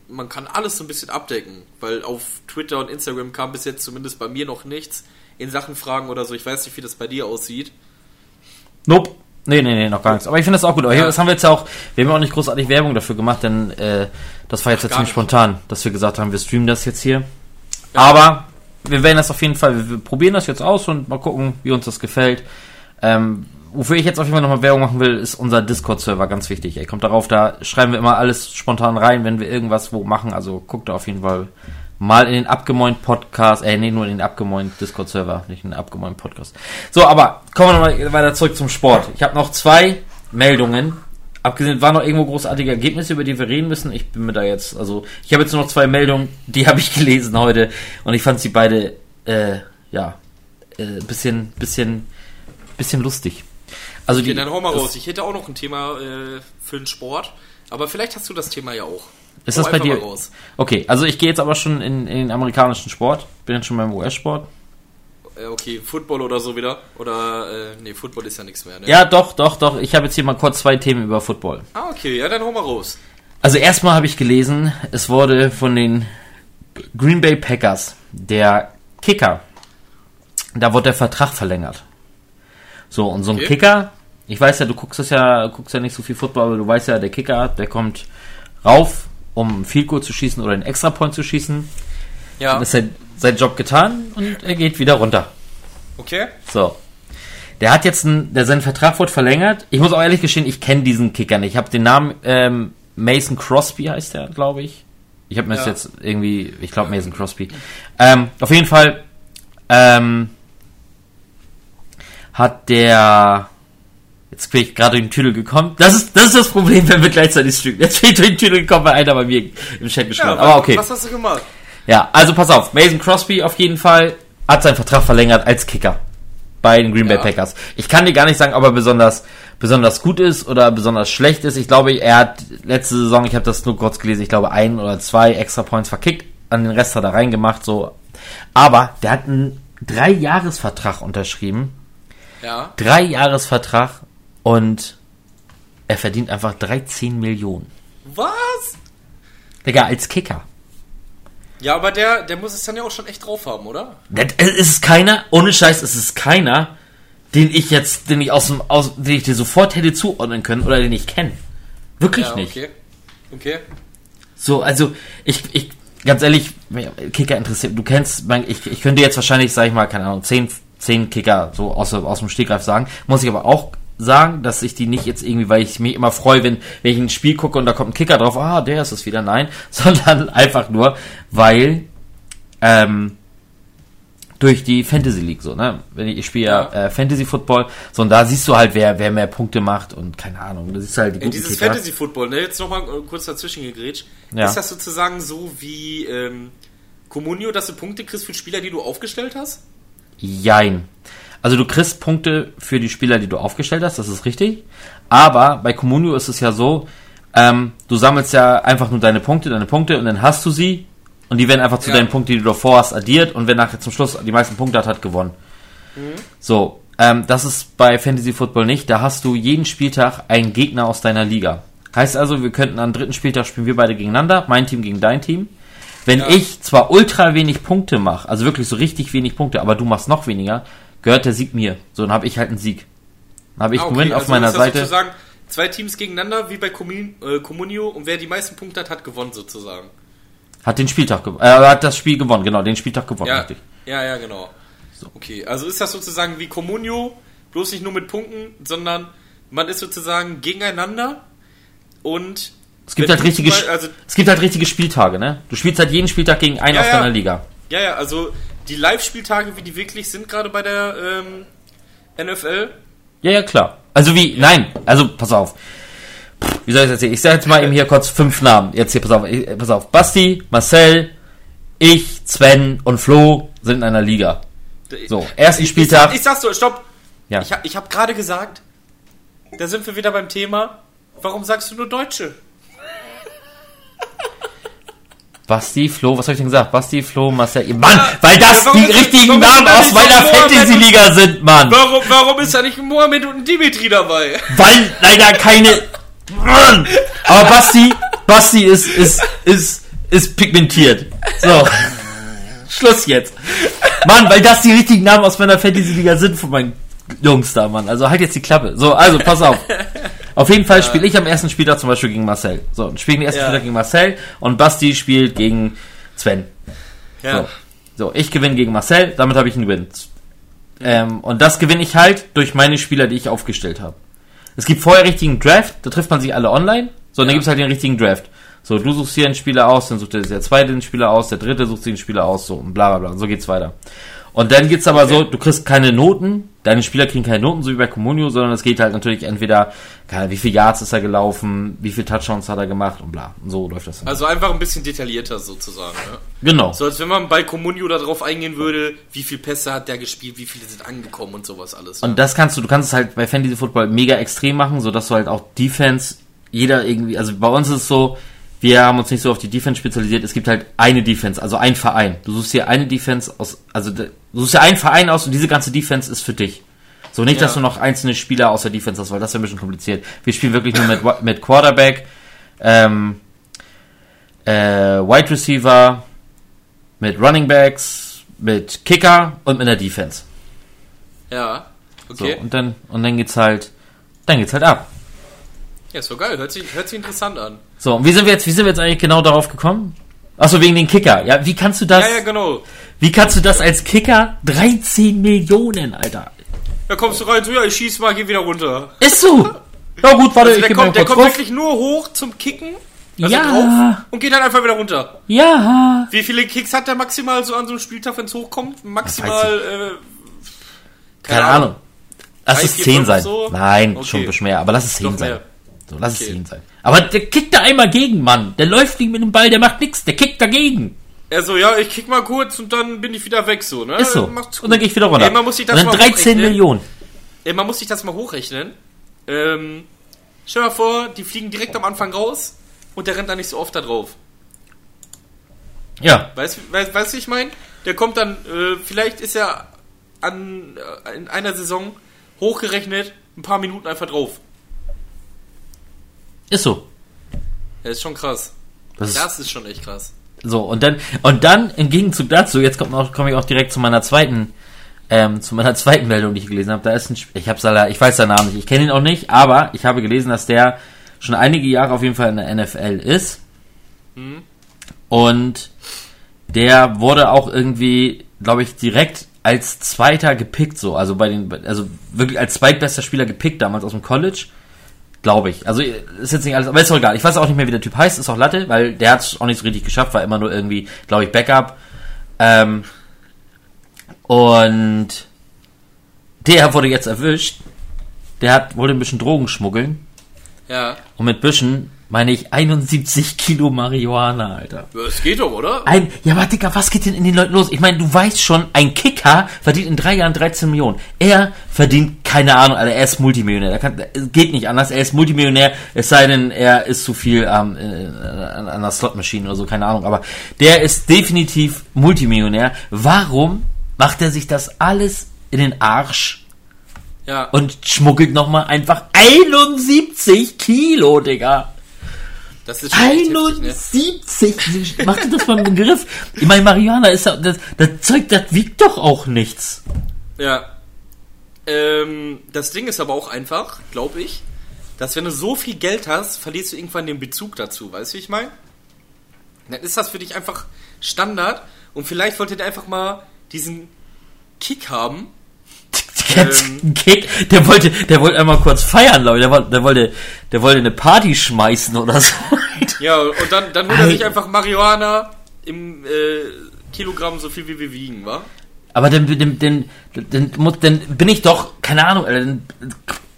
man kann alles so ein bisschen abdecken, weil auf Twitter und Instagram kam bis jetzt zumindest bei mir noch nichts in Sachen Fragen oder so. Ich weiß nicht, wie das bei dir aussieht. Nope. Nee, nee, nee, noch gar nichts. Aber ich finde das auch gut. Aber Ja. das haben wir jetzt ja auch, wir haben ja auch nicht großartig Werbung dafür gemacht, denn äh, das war jetzt ja gar ziemlich spontan, dass wir gesagt haben, wir streamen das jetzt hier. Aber wir werden das auf jeden Fall, wir, wir probieren das jetzt aus und mal gucken, wie uns das gefällt. Ähm, wofür ich jetzt auf jeden Fall nochmal Werbung machen will, ist unser Discord-Server, ganz wichtig. Ey, kommt darauf, da schreiben wir immer alles spontan rein, wenn wir irgendwas wo machen. Also guckt da auf jeden Fall mal in den abgemoint Podcast, äh, nee, nur in den abgemoint Discord-Server, nicht in den abgemoint Podcast. So, aber kommen wir nochmal weiter zurück zum Sport. Ich habe noch zwei Meldungen. Abgesehen, waren noch irgendwo großartige Ergebnisse, über die wir reden müssen. Ich bin mir da jetzt, also, ich habe jetzt nur noch zwei Meldungen, die <laughs> habe ich gelesen heute und ich fand sie beide, äh, ja, äh, bisschen, bisschen, bisschen lustig. Also Okay, die, dann hau mal raus. Ich hätte auch noch ein Thema äh, für den Sport, aber vielleicht hast du das Thema ja auch. Ist das bei dir? raus. Okay, also ich gehe jetzt aber schon in, in den amerikanischen Sport. Bin jetzt schon beim US-Sport. Äh, okay, Football oder so wieder. Oder, äh, nee, Football ist ja nichts mehr, ne? Ja, doch, doch, doch. Ich habe jetzt hier mal kurz zwei Themen über Football. Ah, okay, ja, dann hau mal raus. Also erstmal habe ich gelesen, es wurde von den Green Bay Packers, der Kicker, da wurde der Vertrag verlängert. So, und so ein Okay. Kicker, ich weiß ja, du guckst das ja, guckst ja nicht so viel Football, aber du weißt ja, der Kicker, der kommt rauf, um einen Field Goal zu schießen oder einen Extra Point zu schießen. Ja, Dann ist sein, sein Job getan und er geht wieder runter. okay. So. Der hat jetzt einen, der sein Vertrag wurde verlängert. Ich muss auch ehrlich gestehen, ich kenne diesen Kicker nicht. Ich habe den Namen ähm, Mason Crosby heißt der, glaube ich. Ich habe mir das Ja. jetzt irgendwie, ich glaube Mason Crosby. Ähm, auf jeden Fall ähm, hat der Jetzt bin ich gerade durch den Tüdel gekommen. Das ist, das ist das Problem, wenn wir gleichzeitig streamen. <laughs> Jetzt bin ich durch den Tüdel gekommen, weil einer bei mir im Chat geschrieben hat. Ja, Aber okay. Was hast du gemacht? Ja, also pass auf, Mason Crosby auf jeden Fall hat seinen Vertrag verlängert als Kicker bei den Green Bay Ja. Packers. Ich kann dir gar nicht sagen, ob er besonders besonders gut ist oder besonders schlecht ist. Ich glaube, er hat letzte Saison, ich habe das nur kurz gelesen, ich glaube ein oder zwei extra Points verkickt, an den Rest hat er reingemacht, so. Aber der hat einen Drei-Jahres-Vertrag unterschrieben, Ja. Drei-Jahres-Vertrag und er verdient einfach 13 Millionen. Was? Digga, als Kicker. Ja, aber der, der muss es dann ja auch schon echt drauf haben, oder? Es ist keiner, ohne Scheiß, es ist keiner, den ich jetzt, den ich aus dem, aus, den ich dir sofort hätte zuordnen können oder den ich kenne. Wirklich ja, nicht. okay. Okay. So, also, ich, ich, ganz ehrlich, Kicker interessiert, du kennst, mein, ich, ich könnte jetzt wahrscheinlich, sag ich mal, keine Ahnung, zehn, zehn Kicker so aus, aus dem Stegreif sagen, muss ich aber auch sagen, dass ich die nicht jetzt irgendwie, weil ich mich immer freue, wenn, wenn ich ein Spiel gucke und da kommt ein Kicker drauf, ah, der ist es wieder, nein, <laughs> sondern einfach nur, weil, ähm, durch die Fantasy League so, ne? Wenn ich, ich spiele ja, äh, Fantasy Football, so und da siehst du halt, wer, wer mehr Punkte macht und keine Ahnung, da siehst du halt die guten dieses Kicker. Fantasy Football, ne? Jetzt nochmal kurz dazwischen gegrätscht. Ja. Ist das sozusagen so wie ähm, Comunio, dass du Punkte kriegst für Spieler, die du aufgestellt hast? Jein. Also du kriegst Punkte für die Spieler, die du aufgestellt hast, das ist richtig. Aber bei Comunio ist es ja so, ähm, du sammelst ja einfach nur deine Punkte, deine Punkte und dann hast du sie und die werden einfach zu Ja. deinen Punkten, die du davor hast, addiert und wer nachher zum Schluss die meisten Punkte hat, hat gewonnen. So, ähm, das ist bei Fantasy Football nicht. Da hast du jeden Spieltag einen Gegner aus deiner Liga. Heißt also, wir könnten am dritten Spieltag spielen wir beide gegeneinander, mein Team gegen dein Team. Wenn Ja. ich zwar ultra wenig Punkte mache, also wirklich so richtig wenig Punkte, aber du machst noch weniger, gehört der Sieg mir. So, dann habe ich halt einen Sieg. Dann habe ich Ah, einen Win auf also meiner ist das Seite. sozusagen zwei Teams gegeneinander, wie bei Commun äh, Comunio, und wer die meisten Punkte hat, hat gewonnen sozusagen. Hat den Spieltag gewonnen. Äh, hat das Spiel gewonnen, genau, den Spieltag gewonnen, Ja, richtig. ja, ja, genau. Okay, also ist das sozusagen wie Comunio, bloß nicht nur mit Punkten, sondern man ist sozusagen gegeneinander und Es gibt halt richtige, Beispiel- also es gibt halt richtige Spieltage, ne? Du spielst halt jeden Spieltag gegen einen Ja, aus ja. deiner Liga. Ja, ja, also die Live-Spieltage, wie die wirklich sind, gerade bei der ähm, NFL. Ja, ja, klar. Also wie, nein, also pass auf. Pff, Wie soll ich das erzählen? Ich sage jetzt mal eben hier kurz fünf Namen. Jetzt hier, pass auf, pass auf. Basti, Marcel, ich, Sven und Flo sind in einer Liga. So, ersten ich, Spieltag. Ich, ich sag's so, stopp. Ja. Ich, ich habe gerade gesagt, da sind wir wieder beim Thema. Warum sagst du nur Deutsche? Basti, Flo, was habe ich denn gesagt? Basti, Flo, Marcel. Mann, weil das die richtigen Namen aus meiner Fantasy-Liga sind, Mann. Warum, warum ist da nicht ein Mohammed und Dimitri dabei? Weil leider keine. Mann. Aber Basti, Basti ist, ist, ist, ist pigmentiert. So. Schluss jetzt. Mann, weil das die richtigen Namen aus meiner Fantasy-Liga sind von meinen Jungs da, Mann. Also halt jetzt die Klappe. So, also pass auf. Auf jeden Fall spiele ich am ersten Spieltag zum Beispiel gegen Marcel. So, spiele den ersten. Spieltag gegen Marcel und Basti spielt gegen Sven. Ja. So. so, ich gewinne gegen Marcel, damit habe ich einen Win. Ähm, und das gewinne ich halt durch meine Spieler, die ich aufgestellt habe. Es gibt vorher richtigen Draft, da trifft man sich alle online. So, und dann Ja. gibt es halt den richtigen Draft. So, du suchst hier einen Spieler aus, dann sucht der, der zweite den Spieler aus, der dritte sucht sich einen Spieler aus, so und bla bla bla. Und so geht's weiter. Und dann geht's aber so, du kriegst keine Noten, deine Spieler kriegen keine Noten, so wie bei Comunio, sondern es geht halt natürlich entweder, wie viel Yards ist er gelaufen, wie viel Touchdowns hat er gemacht und bla. Und so läuft das dann. Also einfach ein bisschen detaillierter sozusagen. Ne? genau. So als wenn man bei Comunio darauf eingehen würde, wie viele Pässe hat der gespielt, wie viele sind angekommen und sowas alles. Und das kannst du, du kannst es halt bei Fantasy Football mega extrem machen, so dass du halt auch Defense, jeder irgendwie, also bei uns ist es so, wir haben uns nicht so auf die Defense spezialisiert, es gibt halt eine Defense, also ein Verein. Du suchst dir eine Defense aus, also du suchst dir einen Verein aus und diese ganze Defense ist für dich. So nicht, Ja. dass du noch einzelne Spieler aus der Defense hast, weil das wäre ein bisschen kompliziert. Wir spielen wirklich nur mit, <laughs> mit Quarterback, ähm, äh, Wide Receiver, mit Running Backs, mit Kicker und mit der Defense. ja, So, okay. und dann, und dann geht's halt, dann geht's halt ab. Ja, ist doch geil. Hört sich, hört sich interessant an. So, und wie sind wir jetzt, wie sind wir jetzt eigentlich genau darauf gekommen? Achso, wegen den Kicker. Ja, wie kannst du das, Ja, ja, genau. wie kannst du das als Kicker 13 Millionen, Alter? Da kommst du rein, so, ja, ich schieß mal, geh wieder runter. Ist so. Ja gut, warte, Also ich der kommt, der kommt wirklich nur hoch zum Kicken. Also Ja. und geht dann einfach wieder runter. Ja. Wie viele Kicks hat der maximal so an so einem Spieltag, wenn es hochkommt? Maximal, äh, Keine Ahnung. Lass Drei, es vier, 10 fünf sein. so? Nein, Okay. schon ein bisschen mehr, aber lass es 10 Doch sein. mehr. So, lass es Okay. 10 sein. Aber der kickt da einmal gegen, Mann. Der läuft nicht mit dem Ball, der macht nichts, der kickt dagegen. Er so, ja, ich kick mal kurz und dann bin ich wieder weg, so, ne? Ist so. Und dann gehe ich wieder runter. Ey, man muss sich das und dann mal 13 hochrechnen. Millionen. Ey, man muss sich das mal hochrechnen. Ähm, stell dir mal vor, die fliegen direkt am Anfang raus und der rennt dann nicht so oft da drauf. Ja. Weißt du, weißt, weißt, ich meine? Der kommt dann, äh, vielleicht ist er an, äh, in einer Saison hochgerechnet ein paar Minuten einfach drauf. Ist so. Das ist schon krass. Das ist Das ist schon echt krass. So, und dann, und dann im Gegenzug dazu, jetzt komme ich auch direkt zu meiner zweiten, ähm, zu meiner <laughs> zweiten Meldung, die ich gelesen habe. Da ist ein, ich hab's leider, ich weiß seinen Namen nicht, ich kenne ihn auch nicht, aber ich habe gelesen, dass der schon einige Jahre auf jeden Fall in der NFL ist. Und der wurde auch irgendwie, glaube ich, direkt als Zweiter gepickt, so, also bei den, also wirklich als zweitbester Spieler gepickt damals aus dem College. Glaube ich. Also ist jetzt nicht alles, aber ist doch egal. Ich weiß auch nicht mehr, wie der Typ heißt, ist auch Latte, weil der hat es auch nicht so richtig geschafft, war immer nur irgendwie, glaube ich, Backup. Ähm, und der wurde jetzt erwischt. Der hat wollte ein bisschen Drogen schmuggeln. Ja. Und mit bisschen meine ich 71 Kilo Marihuana, Alter. Das geht doch, oder? Ein, ja, aber Digga, was geht denn in den Leuten los? Ich meine, du weißt schon, ein Kicker verdient in drei Jahren 13 Millionen. Er verdient, keine Ahnung, Alter, er ist Multimillionär. Er kann, es geht nicht anders, er ist Multimillionär, es sei denn, er ist zu viel ähm, äh, an, der Slotmaschine oder so, keine Ahnung. Aber der ist definitiv Multimillionär. Warum macht er sich das alles in den Arsch Ja. und schmuggelt nochmal einfach 71 Kilo, Digga? Das ist schon echt heftig, ne? 71! Mach dir das mal im Griff. Ich meine, Marihuana ist ja, das, das Zeug, das wiegt doch auch nichts. Ja. Ähm, das Ding ist aber auch einfach, glaube ich. dass wenn du so viel Geld hast, verlierst du irgendwann den Bezug dazu. Weißt du, wie ich meine? Dann ist das für dich einfach Standard und vielleicht wollt ihr einfach mal diesen Kick haben. Ähm, Kick, der wollte, der wollte einmal kurz feiern, Leute. Der, wollte, der wollte, der wollte eine Party schmeißen oder so. <laughs> Ja, und dann, dann holt er sich einfach Marihuana im äh, Kilogramm so viel wie wir wiegen, wa? Aber dann, dann, dann, dann, muss- dann bin ich doch, keine Ahnung, dann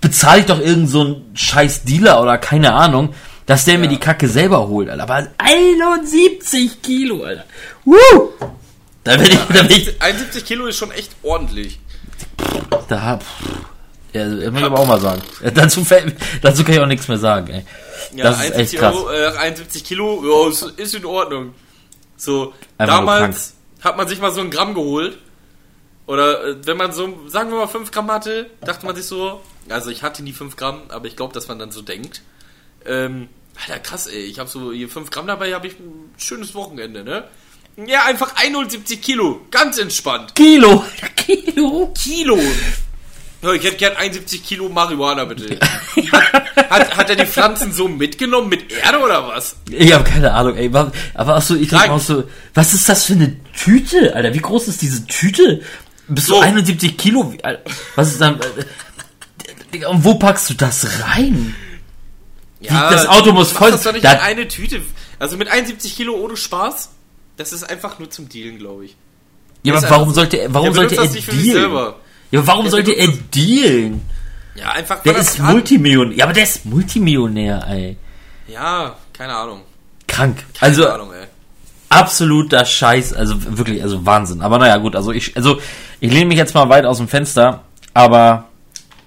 bezahle ich doch irgend so einen scheiß Dealer oder keine Ahnung, dass der mir Ja. die Kacke selber holt, Alter. Aber 71 Kilo, Alter. Woo! Da bin ich, da bin ich, 71 Kilo ist schon echt ordentlich. Da, pff, ja, das muss ich aber auch mal sagen. Dazu, fällt, dazu kann ich auch nichts mehr sagen, ey. Ja, das ist echt 71 krass. Euro, äh, 71 Kilo, ja, ist, ist in Ordnung. So, Einfach damals hat man sich mal so ein Gramm geholt. Oder äh, wenn man so, sagen wir mal 5 Gramm hatte, dachte man sich so, also ich hatte nie 5 Gramm, aber ich glaube, dass man dann so denkt. Ähm, Alter, krass, ey, ich habe so hier 5 Gramm dabei, habe ich ein schönes Wochenende, ne? Ja, einfach 71 Kilo, ganz entspannt. Kilo! Kilo! <laughs> Kilo. Ja, ich hätte gern 71 Kilo Marihuana, bitte. Hat, hat, hat er die Pflanzen so mitgenommen mit Erde oder was? Ich habe keine Ahnung, ey. Aber auch so, ich denke auch so, was ist das für eine Tüte, Alter? Wie groß ist diese Tüte? Bist So. du 71 Kilo? Was ist dann? äh, Und wo packst du das rein? das Auto muss voll- Das doch nicht da- in eine Tüte. Also mit 71 Kilo ohne Spaß, das ist einfach nur zum Dealen, glaube ich. Ja, aber warum sollte er, warum sollte er dealen? Ja, aber warum sollte er dealen? Ja, einfach Der ist. Multimillionär. Ja, aber der ist Multimillionär, ey. Ja, keine Ahnung. Krank. Keine also Ahnung, ey. absoluter Scheiß, also wirklich, also Wahnsinn. Aber naja, gut, also ich, also ich lehne mich jetzt mal weit aus dem Fenster, aber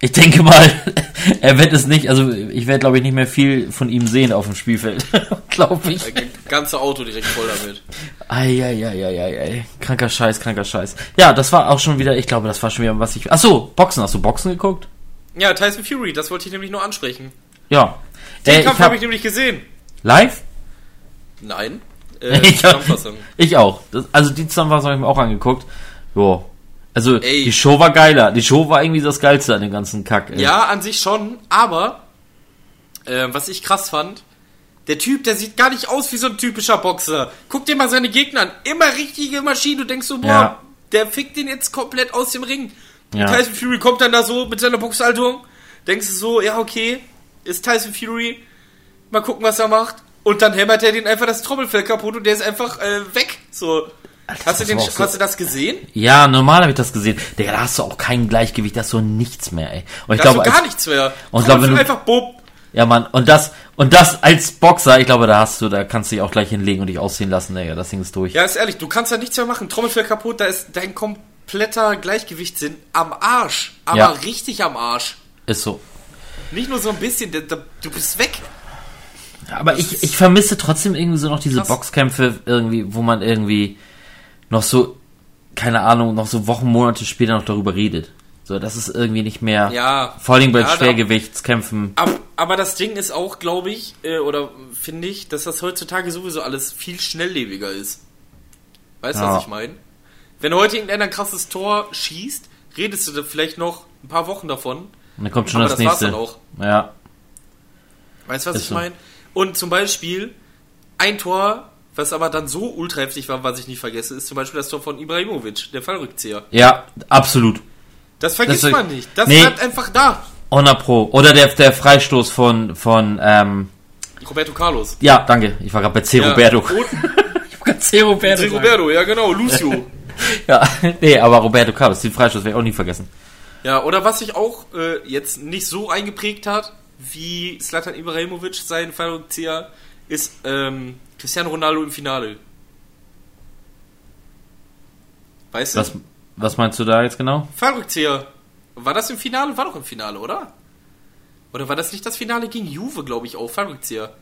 ich denke mal, <laughs> er wird es nicht, also ich werde glaube ich nicht mehr viel von ihm sehen auf dem Spielfeld, <laughs> glaube ich. Das ganze Auto direkt voll damit. Eieieiei, kranker Scheiß, kranker Scheiß. Ja, das war auch schon wieder, ich glaube, das war schon wieder, was ich, ach so, Boxen, hast du Boxen geguckt? Ja, Tyson Fury, das wollte ich nämlich nur ansprechen. Ja. Den Äh, Kampf habe hab, ich nämlich gesehen. live? Nein. <laughs> Äh, ich, Zusammenfassung. ich auch. Das, also die Zusammenfassung habe ich mir auch angeguckt. Jo. Also Ey. die Show war geiler. Die Show war irgendwie das Geilste an dem ganzen Kack. ey. Ja, an sich schon, aber äh, was ich krass fand, der Typ, der sieht gar nicht aus wie so ein typischer Boxer. Guck dir mal seine Gegner an. Immer richtige Maschinen. Du denkst so, boah, Ja. der fickt den jetzt komplett aus dem Ring. Ja. Tyson Fury kommt dann da so mit seiner Boxhaltung. Denkst du so, ja, okay, ist Tyson Fury. Mal gucken, was er macht. Und dann hämmert er den einfach das Trommelfell kaputt und der ist einfach äh, weg. So. Hast du, das den, so- hast du das gesehen? Ja, normal habe ich das gesehen. Digga, da hast du auch kein Gleichgewicht, da hast du nichts mehr, ey. Und ich Da hast glaube, du gar als, nichts mehr. Und ich glaube, wenn du- einfach bob. ja, Mann, und das, und das als Boxer, ich glaube, da hast du, da kannst du dich auch gleich hinlegen und dich ausziehen lassen, Digga, das Ding ist durch. Ja, ist ehrlich, du kannst da nichts mehr machen. Trommelfell kaputt, da ist dein kompletter Gleichgewichtssinn am Arsch. Aber Ja. richtig am Arsch. Ist so. Nicht nur so ein bisschen, da, da, du bist weg. Aber Das ich, ich vermisse trotzdem irgendwie so noch diese krass. Boxkämpfe irgendwie, wo man irgendwie noch so, keine Ahnung, noch so Wochen, Monate später noch darüber redet. So, das ist irgendwie nicht mehr, Ja. vor allem bei Ja, Schwergewichtskämpfen. Aber, aber das Ding ist auch, glaube ich, äh, oder finde ich, dass das heutzutage sowieso alles viel schnelllebiger ist. Weißt du, Ja. was ich meine? Wenn heute irgendeiner ein krasses Tor schießt, redest du da vielleicht noch ein paar Wochen davon. Und dann kommt schon Aber das, das war's nächste. dann auch. Ja. Weißt du, was Ist ich so. meine? Und zum Beispiel ein Tor, was aber dann so ultra heftig war, was ich nicht vergesse, ist zum Beispiel das Tor von Ibrahimovic, der Fallrückzieher. Ja, absolut. Das vergisst Das- man nicht. Das Nee. bleibt einfach da. 100 Pro. Oder der, der Freistoß von, von, ähm, Roberto Carlos. ja, danke. Ich war gerade bei C. Ja. Roberto. Und <laughs> Ich hab grad C. Roberto. C. Roberto, ja genau, Lucio. <laughs> Ja, nee, aber Roberto Carlos, den Freistoß werde ich auch nie vergessen. ja, oder was sich auch äh, jetzt nicht so eingeprägt hat, wie Slatan Ibrahimovic sein Fallrückzieher, ist ähm, Cristiano Ronaldo im Finale. Weißt du? Was, was meinst du da jetzt genau? Fallrückzieher. War das im Finale? War doch im Finale, oder? Oder war das nicht das Finale gegen Juve, glaube ich, auch? Fallrückzieher.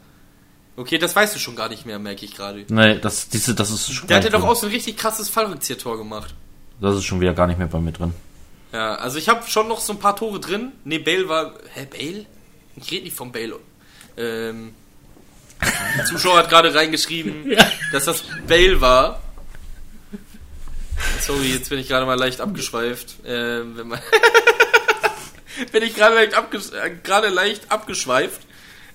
Okay, das weißt du schon gar nicht mehr, merke ich gerade. Nee, das, diese, das ist schon Der hatte nicht doch auch so ein richtig krasses Fallrückzieher-Tor gemacht. Das ist schon wieder gar nicht mehr bei mir drin. Ja, also ich habe schon noch so ein paar Tore drin. Ne, Bale war. Hä, Bale? Ich rede nicht von Bale. Ähm. Der Zuschauer hat gerade reingeschrieben, <laughs> dass das Bale war. Sorry, jetzt bin ich gerade mal leicht abgeschweift. Ähm, wenn man <laughs> bin ich gerade leicht, abges äh, gerade leicht abgeschweift.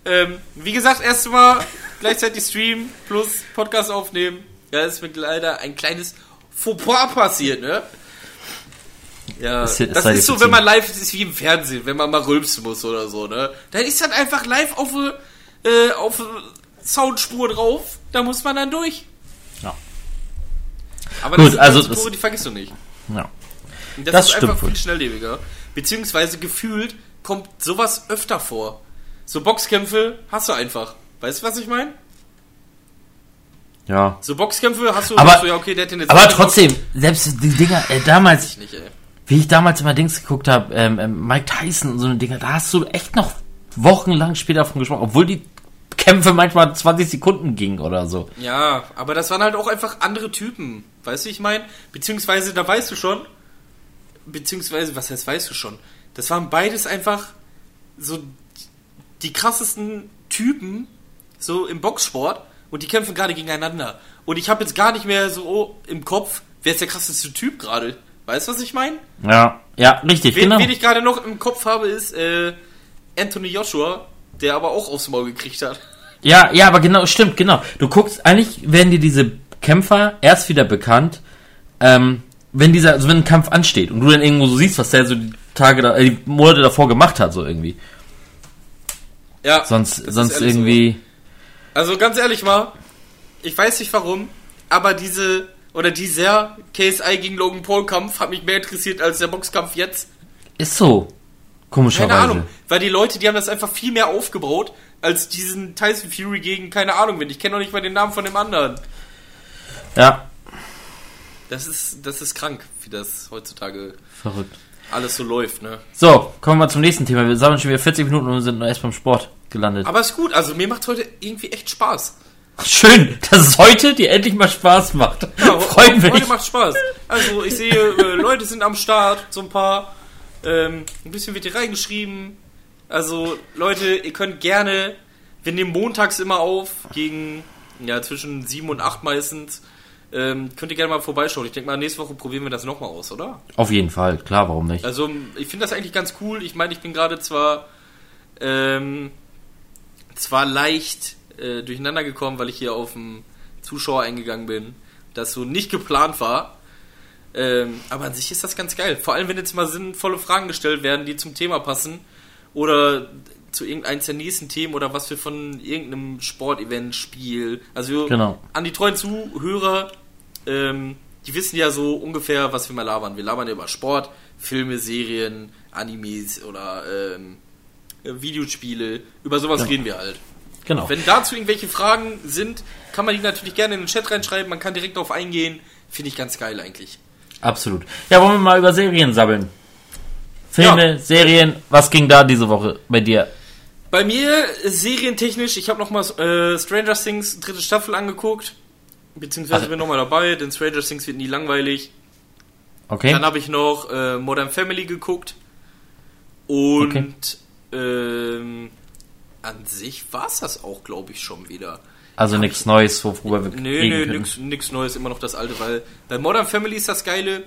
Ähm, wie gesagt, erstmal gleichzeitig Stream plus Podcast aufnehmen. Ja, ist mir leider ein kleines Fauxpas passiert, ne? Ja, das dir ist so, wenn man live ist wie im Fernsehen, wenn man mal rülpsen muss oder so, ne? Dann ist dann einfach live auf äh, auf Soundspur drauf, da muss man dann durch. Ja. Aber Gut, das sind also ganze das- die vergisst du nicht. Ja. Und Das, Das ist stimmt einfach wohl. viel schnelllebiger. Beziehungsweise gefühlt kommt sowas öfter vor. So Boxkämpfe hast du einfach. Weißt du, was ich meine? Ja. So Boxkämpfe hast du, Aber- hast du ja, okay, der hat den jetzt Aber trotzdem, selbst die Dinger, äh, damals, Nicht, ey. wie ich damals immer Dings geguckt habe, ähm, ähm, Mike Tyson und so eine Dinger, da hast du echt noch wochenlang später davon gesprochen, obwohl die Kämpfe manchmal 20 Sekunden gingen oder so. Ja, aber das waren halt auch einfach andere Typen. Weißt du, wie ich meine? Beziehungsweise, da weißt du schon, beziehungsweise, was heißt weißt du schon? Das waren beides einfach so die krassesten Typen, so im Boxsport, und die kämpfen gerade gegeneinander. Und ich habe jetzt gar nicht mehr so im Kopf, wer ist der krasseste Typ gerade. Weißt du, was ich meine? Ja, ja, richtig, Wen, genau. wen ich gerade noch im Kopf habe, ist äh, Anthony Joshua, der aber auch aufs Maul gekriegt hat. Ja, ja, aber genau, stimmt, genau. Du guckst, eigentlich werden dir diese Kämpfer erst wieder bekannt, ähm, wenn dieser, also wenn ein Kampf ansteht und du dann irgendwo so siehst, was der so die Tage, da, äh, die Monate davor gemacht hat, so irgendwie. Ja, Sonst, sonst ehrlich so. irgendwie, Also ganz ehrlich mal, ich weiß nicht warum, aber diese oder dieser KSI gegen Logan Paul Kampf hat mich mehr interessiert als der Boxkampf jetzt. ist so. Komischerweise. Keine Ahnung, weil die Leute, die haben das einfach viel mehr aufgebaut als diesen Tyson Fury gegen keine Ahnung wen. Ich kenne noch nicht mal den Namen von dem anderen. Ja, Das ist das ist krank, wie das heutzutage verrückt. alles so läuft, ne? So, kommen wir mal zum nächsten Thema. Wir sammeln schon wieder 40 Minuten und sind nur erst beim Sport gelandet. Aber ist gut, also mir macht heute irgendwie echt Spaß. Schön, dass es heute dir endlich mal Spaß macht. Ja, <laughs> Freut heute mich. macht Spaß. Also ich sehe, äh, Leute sind am Start, so ein paar. Ähm, ein bisschen wird hier reingeschrieben. Also Leute, ihr könnt gerne, wir nehmen montags immer auf, gegen ja zwischen 7 und 8 meistens. Ähm, könnt ihr gerne mal vorbeischauen. Ich denke mal, nächste Woche probieren wir das nochmal aus, oder? Auf jeden Fall, klar, warum nicht? Also ich finde das eigentlich ganz cool. Ich meine, ich bin gerade zwar ähm, zwar leicht äh, durcheinander gekommen, weil ich hier auf einen Zuschauer eingegangen bin, das so nicht geplant war. Ähm, aber an sich ist das ganz geil. Vor allem, wenn jetzt mal sinnvolle Fragen gestellt werden, die zum Thema passen oder zu irgendeins der nächsten Themen oder was wir von irgendeinem Sportevent, Spiel. Also Genau. an die treuen Zuhörer, ähm, die wissen ja so ungefähr, was wir mal labern. Wir labern ja über Sport, Filme, Serien, Animes oder ähm, äh, Videospiele. Über sowas Ja. reden wir halt. Genau. Wenn dazu irgendwelche Fragen sind, kann man die natürlich gerne in den Chat reinschreiben. Man kann direkt darauf eingehen. Finde ich ganz geil eigentlich. Absolut. Ja, wollen wir mal über Serien sammeln? Filme, Serien, was ging da diese Woche bei dir? Bei mir serientechnisch, ich habe nochmal äh, Stranger Things dritte Staffel angeguckt. Beziehungsweise Ach. bin nochmal dabei, denn Stranger Things wird nie langweilig. Okay. Dann habe ich noch äh, Modern Family geguckt. Und ähm, an sich war es das auch, glaube ich, schon wieder. Also nichts Neues, worüber wir Nö, nö, nix, nix Neues, immer noch das alte, weil bei Modern Family ist das Geile.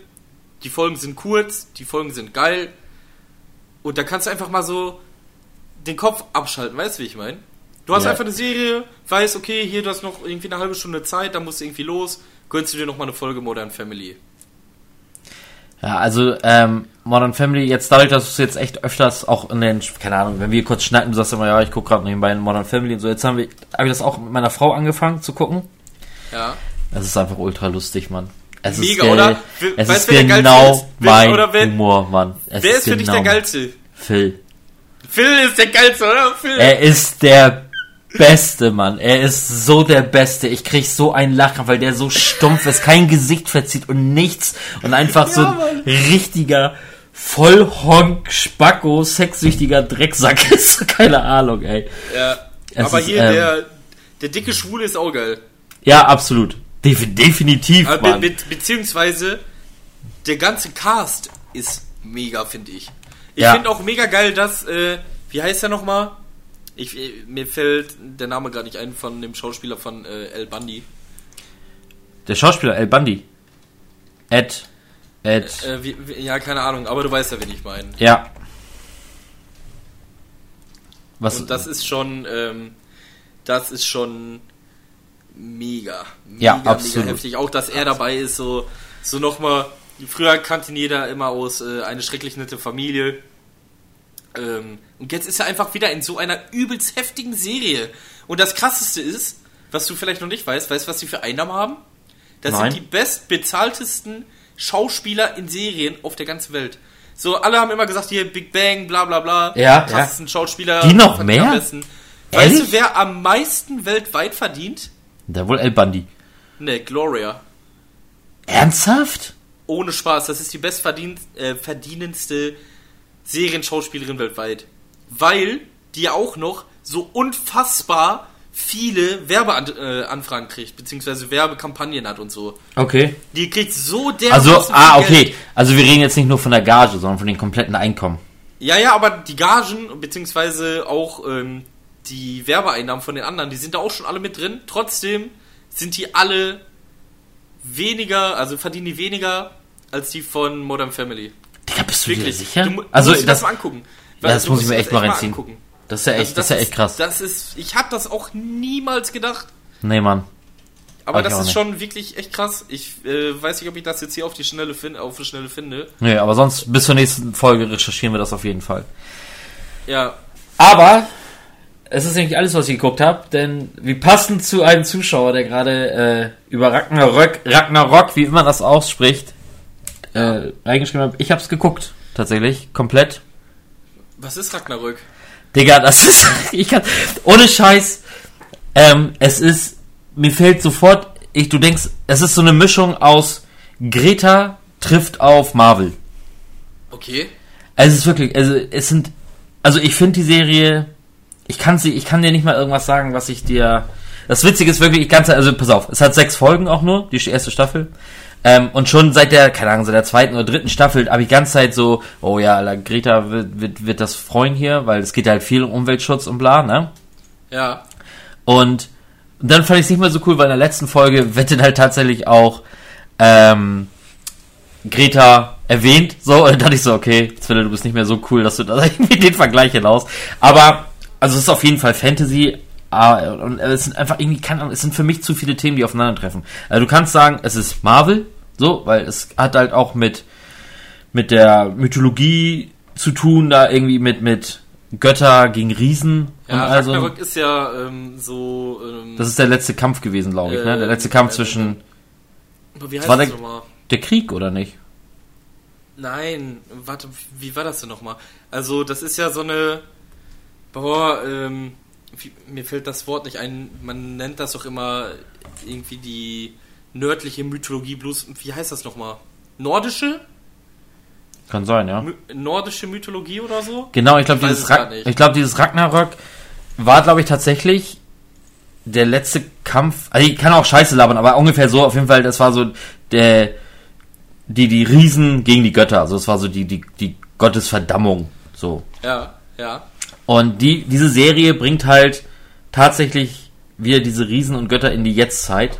Die Folgen sind kurz, die Folgen sind geil. Und da kannst du einfach mal so den Kopf abschalten, weißt du, wie ich meine? Du hast Ja. einfach eine Serie, weißt, okay, hier, du hast noch irgendwie eine halbe Stunde Zeit, dann musst du irgendwie los, gönnst du dir nochmal eine Folge Modern Family. Ja, also ähm, Modern Family, jetzt dadurch, dass du jetzt echt öfters auch in den, keine Ahnung, wenn wir kurz schnacken, du sagst immer, ja, ich gucke gerade nebenbei in Modern Family und so, jetzt haben wir, habe ich das auch mit meiner Frau angefangen zu gucken. Ja. Es ist einfach ultra lustig, Mann. Es Mega, ist, oder? Es weißt ist genau ist? Mein oder wer- Humor, Mann. Es Wer ist für dich genau der mein- Geilste? Phil. Phil ist der Geilste, oder? Phil. Er ist der Beste, Mann. Er ist so der Beste. Ich krieg so einen Lachen, weil der so stumpf ist, kein Gesicht verzieht und nichts und einfach so ein Mann. richtiger Vollhonk, Spacko, sexsüchtiger Drecksack <laughs> ist. Keine Ahnung, ey. ja. Es Aber ist, hier, ähm, der, der dicke Schwule ist auch geil. Ja, absolut. Defi definitiv, Aber be Mann. be beziehungsweise der ganze Cast ist mega, finde ich. Ich Ja. finde auch mega geil, dass, äh, wie heißt er nochmal? Ich, äh, mir fällt der Name gerade nicht ein von dem Schauspieler von äh, El Bundy. Der Schauspieler El Bundy. Ed. Ed. Äh, wie, wie, ja, keine Ahnung, aber du weißt ja, wen ich meine. ja. Was- Und das ist schon, ähm, das ist schon mega. mega Ja, absolut. Mega heftig. Auch, dass er dabei ist, so, so nochmal. Früher kannte ihn jeder immer aus äh, eine schrecklich nette Familie. Ähm, und jetzt ist er einfach wieder in so einer übelst heftigen Serie. Und das krasseste ist, was du vielleicht noch nicht weißt, weißt du, was sie für Einnahmen haben? Das Nein. sind die bestbezahltesten Schauspieler in Serien auf der ganzen Welt. So, alle haben immer gesagt, hier Big Bang, bla bla bla. Ja, krassesten Schauspieler. Die noch mehr? Weißt du, wer am meisten weltweit verdient? Da wohl El Bundy. Ne, Gloria. Ernsthaft? Ohne Spaß, das ist die bestverdienendste äh, verdienendste Serienschauspielerin weltweit. Weil die ja auch noch so unfassbar viele Werbeanfragen äh, kriegt, beziehungsweise Werbekampagnen hat und so. Okay. Die kriegt so der Also, ah, okay. Also wir reden jetzt nicht nur von der Gage, sondern von den kompletten Einkommen. Ja, ja, aber die Gagen, beziehungsweise auch ähm, die Werbeeinnahmen von den anderen, die sind da auch schon alle mit drin. Trotzdem sind die alle weniger, also verdienen die weniger als die von Modern Family. Digga, bist du dir Wirklich. sicher? Du, du also musst dir das, das, mal angucken. ja, das muss ich mir dir echt das mal reinziehen. angucken. Das ist ja echt, Also das ist ja echt krass. Das ist, ich habe das auch niemals gedacht. nee, Mann. Aber das ist nicht. schon wirklich echt krass. Ich äh, weiß nicht, ob ich das jetzt hier auf die Schnelle, fin auf die Schnelle finde. Nee, aber sonst bis zur nächsten Folge recherchieren wir das auf jeden Fall. Ja, Aber es ist nicht alles, was ich geguckt habe, denn wie passend zu einem Zuschauer, der gerade äh, über Ragnarök, Ragnarok, wie immer das ausspricht, äh, reingeschrieben hat, ich hab's geguckt. Tatsächlich, komplett. was ist Ragnarök? Digga, das <laughs> ist, ich kann, ohne Scheiß, ähm, es ist, mir fällt sofort, ich, du denkst, es ist so eine Mischung aus Greta trifft auf Marvel. Okay. Also es ist wirklich, also es sind, also ich finde die Serie, ich kann sie, ich kann dir nicht mal irgendwas sagen, was ich dir. Das Witzige ist wirklich, ich kann also pass auf, es hat sechs Folgen auch nur, die erste Staffel. Ähm, und schon seit der, keine Ahnung, seit der zweiten oder dritten Staffel habe ich die ganze Zeit so, oh ja, Alter, Greta wird, wird, wird das freuen hier, weil es geht halt viel um Umweltschutz und bla, ne? Ja. Und dann fand ich es nicht mehr so cool, weil in der letzten Folge wird dann halt tatsächlich auch ähm, Greta erwähnt. So, und dann dachte ich so, okay, Zwille, du bist nicht mehr so cool, dass du da <laughs> irgendwie den Vergleich hinaus. Aber, also es ist auf jeden Fall Fantasy. ah, Und es sind einfach irgendwie, keine Ahnung, es sind für mich zu viele Themen, die aufeinandertreffen. Also du kannst sagen, es ist Marvel, so, weil es hat halt auch mit, mit der Mythologie zu tun, da irgendwie mit, mit Götter gegen Riesen Ja, und also. Ragnarök ist ja ähm, so. Ähm, Das ist der letzte Kampf gewesen, glaube ich, ne? Der Äh, letzte Kampf äh, zwischen aber wie heißt war das der- nochmal? der Krieg oder nicht? Nein, warte, wie war das denn nochmal? Also, das ist ja so eine. Boah, ähm. Mir fällt das Wort nicht ein. Man nennt das doch immer irgendwie die nördliche Mythologie bloß. Wie heißt das nochmal? Nordische? Kann sein, ja. My nordische Mythologie oder so? Genau, ich glaube dieses ich glaube dieses Ragnarök war glaube ich tatsächlich der letzte Kampf. Also ich kann auch Scheiße labern, aber ungefähr so auf jeden Fall, das war so der die die Riesen gegen die Götter, also es war so die die die Gottesverdammung so. Ja, ja. Und die, diese Serie bringt halt tatsächlich wieder diese Riesen und Götter in die Jetztzeit.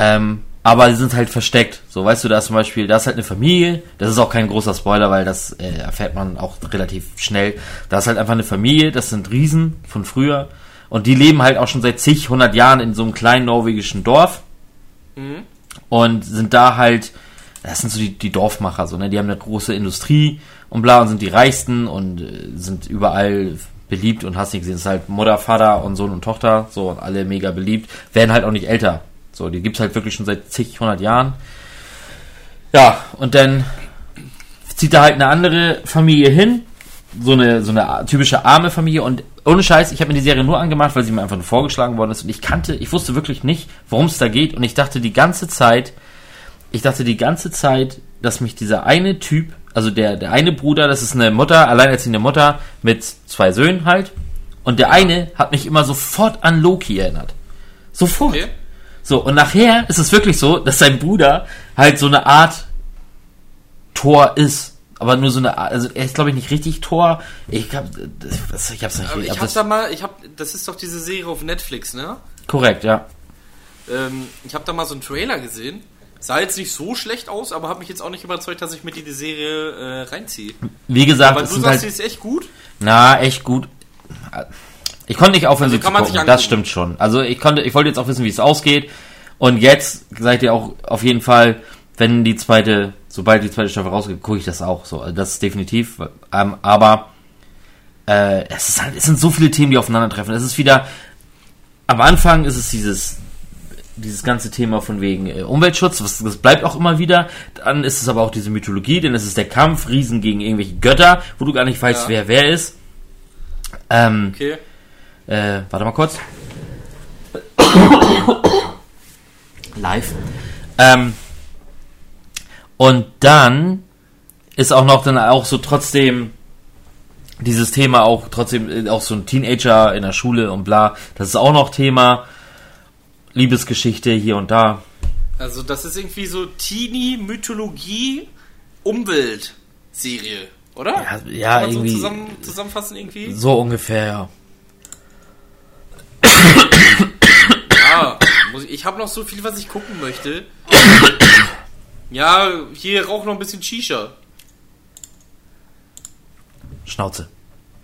Ähm, aber sie sind halt versteckt. So, weißt du, da ist zum Beispiel, da ist halt eine Familie, das ist auch kein großer Spoiler, weil das äh, erfährt man auch relativ schnell. Da ist halt einfach eine Familie, das sind Riesen von früher. Und die leben halt auch schon seit zig, hundert Jahren in so einem kleinen norwegischen Dorf. Mhm. Und sind da halt, das sind so die, die Dorfmacher, so, ne? Die haben eine große Industrie und bla und sind die reichsten und äh, sind überall beliebt und hast nicht gesehen. Es ist halt Mutter, Vater und Sohn und Tochter, so und alle mega beliebt, werden halt auch nicht älter. So, die gibt's halt wirklich schon seit zig, hundert Jahren. Ja, und dann zieht da halt eine andere Familie hin, so eine, so eine typische arme Familie und ohne Scheiß, ich habe mir die Serie nur angemacht, weil sie mir einfach nur vorgeschlagen worden ist und ich kannte, ich wusste wirklich nicht, worum es da geht und ich dachte die ganze Zeit, ich dachte die ganze Zeit, dass mich dieser eine Typ, also der, der eine Bruder, das ist eine Mutter, alleinerziehende Mutter mit zwei Söhnen halt und der eine hat mich immer sofort an Loki erinnert. Sofort. Okay. So, und nachher ist es wirklich so, dass sein Bruder halt so eine Art Tor ist. Aber nur so eine Art, also er ist glaube ich nicht richtig Tor. Ich hab, das, ich hab's nicht Aber ich hab hab das, da mal, ich hab, das ist doch diese Serie auf Netflix, ne? Korrekt, ja. Ähm, ich habe da mal so einen Trailer gesehen. Sah jetzt nicht so schlecht aus, aber hat mich jetzt auch nicht überzeugt, dass ich mit in die Serie äh, reinziehe. Wie gesagt, Aber du sagst, sie halt, ist echt gut. na, echt gut. ich konnte nicht aufhören, Also sie zu gucken. Das stimmt schon. Also ich konnte, ich wollte jetzt auch wissen, wie es ausgeht. Und jetzt seid ihr auch auf jeden Fall, wenn die zweite, sobald die zweite Staffel rausgeht, gucke ich das auch so. Also das ist definitiv. Ähm, aber äh, es ist halt, es sind so viele Themen, die aufeinandertreffen. Es ist wieder, am Anfang ist es dieses, dieses ganze Thema von wegen äh, Umweltschutz, was, das bleibt auch immer wieder. Dann ist es aber auch diese Mythologie, denn es ist der Kampf Riesen gegen irgendwelche Götter, wo du gar nicht weißt, Ja. wer wer ist. Ähm, Okay. äh, warte mal kurz. Live. Ähm, und dann ist auch noch dann auch so trotzdem dieses Thema auch trotzdem äh, auch so ein Teenager in der Schule und bla. Das ist auch noch Thema. Liebesgeschichte hier und da. Also das ist irgendwie so Teenie Mythologie Umwelt Serie, oder? Ja, ja, Kann man irgendwie- so zusammen, zusammenfassen irgendwie. So ungefähr, ja. Ja, <coughs> muss ich, ich habe noch so viel, was ich gucken möchte. Ja, hier rauch noch ein bisschen Shisha. Schnauze.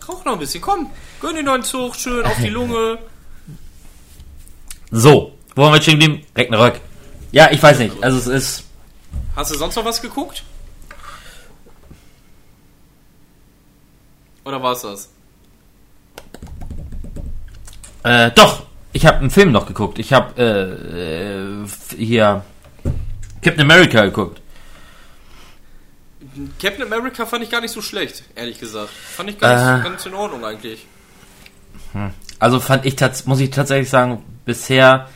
Rauch noch ein bisschen, komm. Gönn dir noch einen Zug, schön auf die Lunge. So, wo haben wir stehen geblieben? Ragnarök. Ja, ich weiß nicht. Also es ist. Hast du sonst noch was geguckt? Oder war's das? Äh, doch, ich habe einen Film noch geguckt. Ich habe äh, äh, hier Captain America geguckt. Captain America fand ich gar nicht so schlecht, ehrlich gesagt. Fand ich ganz, Äh. ganz in Ordnung eigentlich. Also fand ich muss ich tatsächlich sagen, bisher.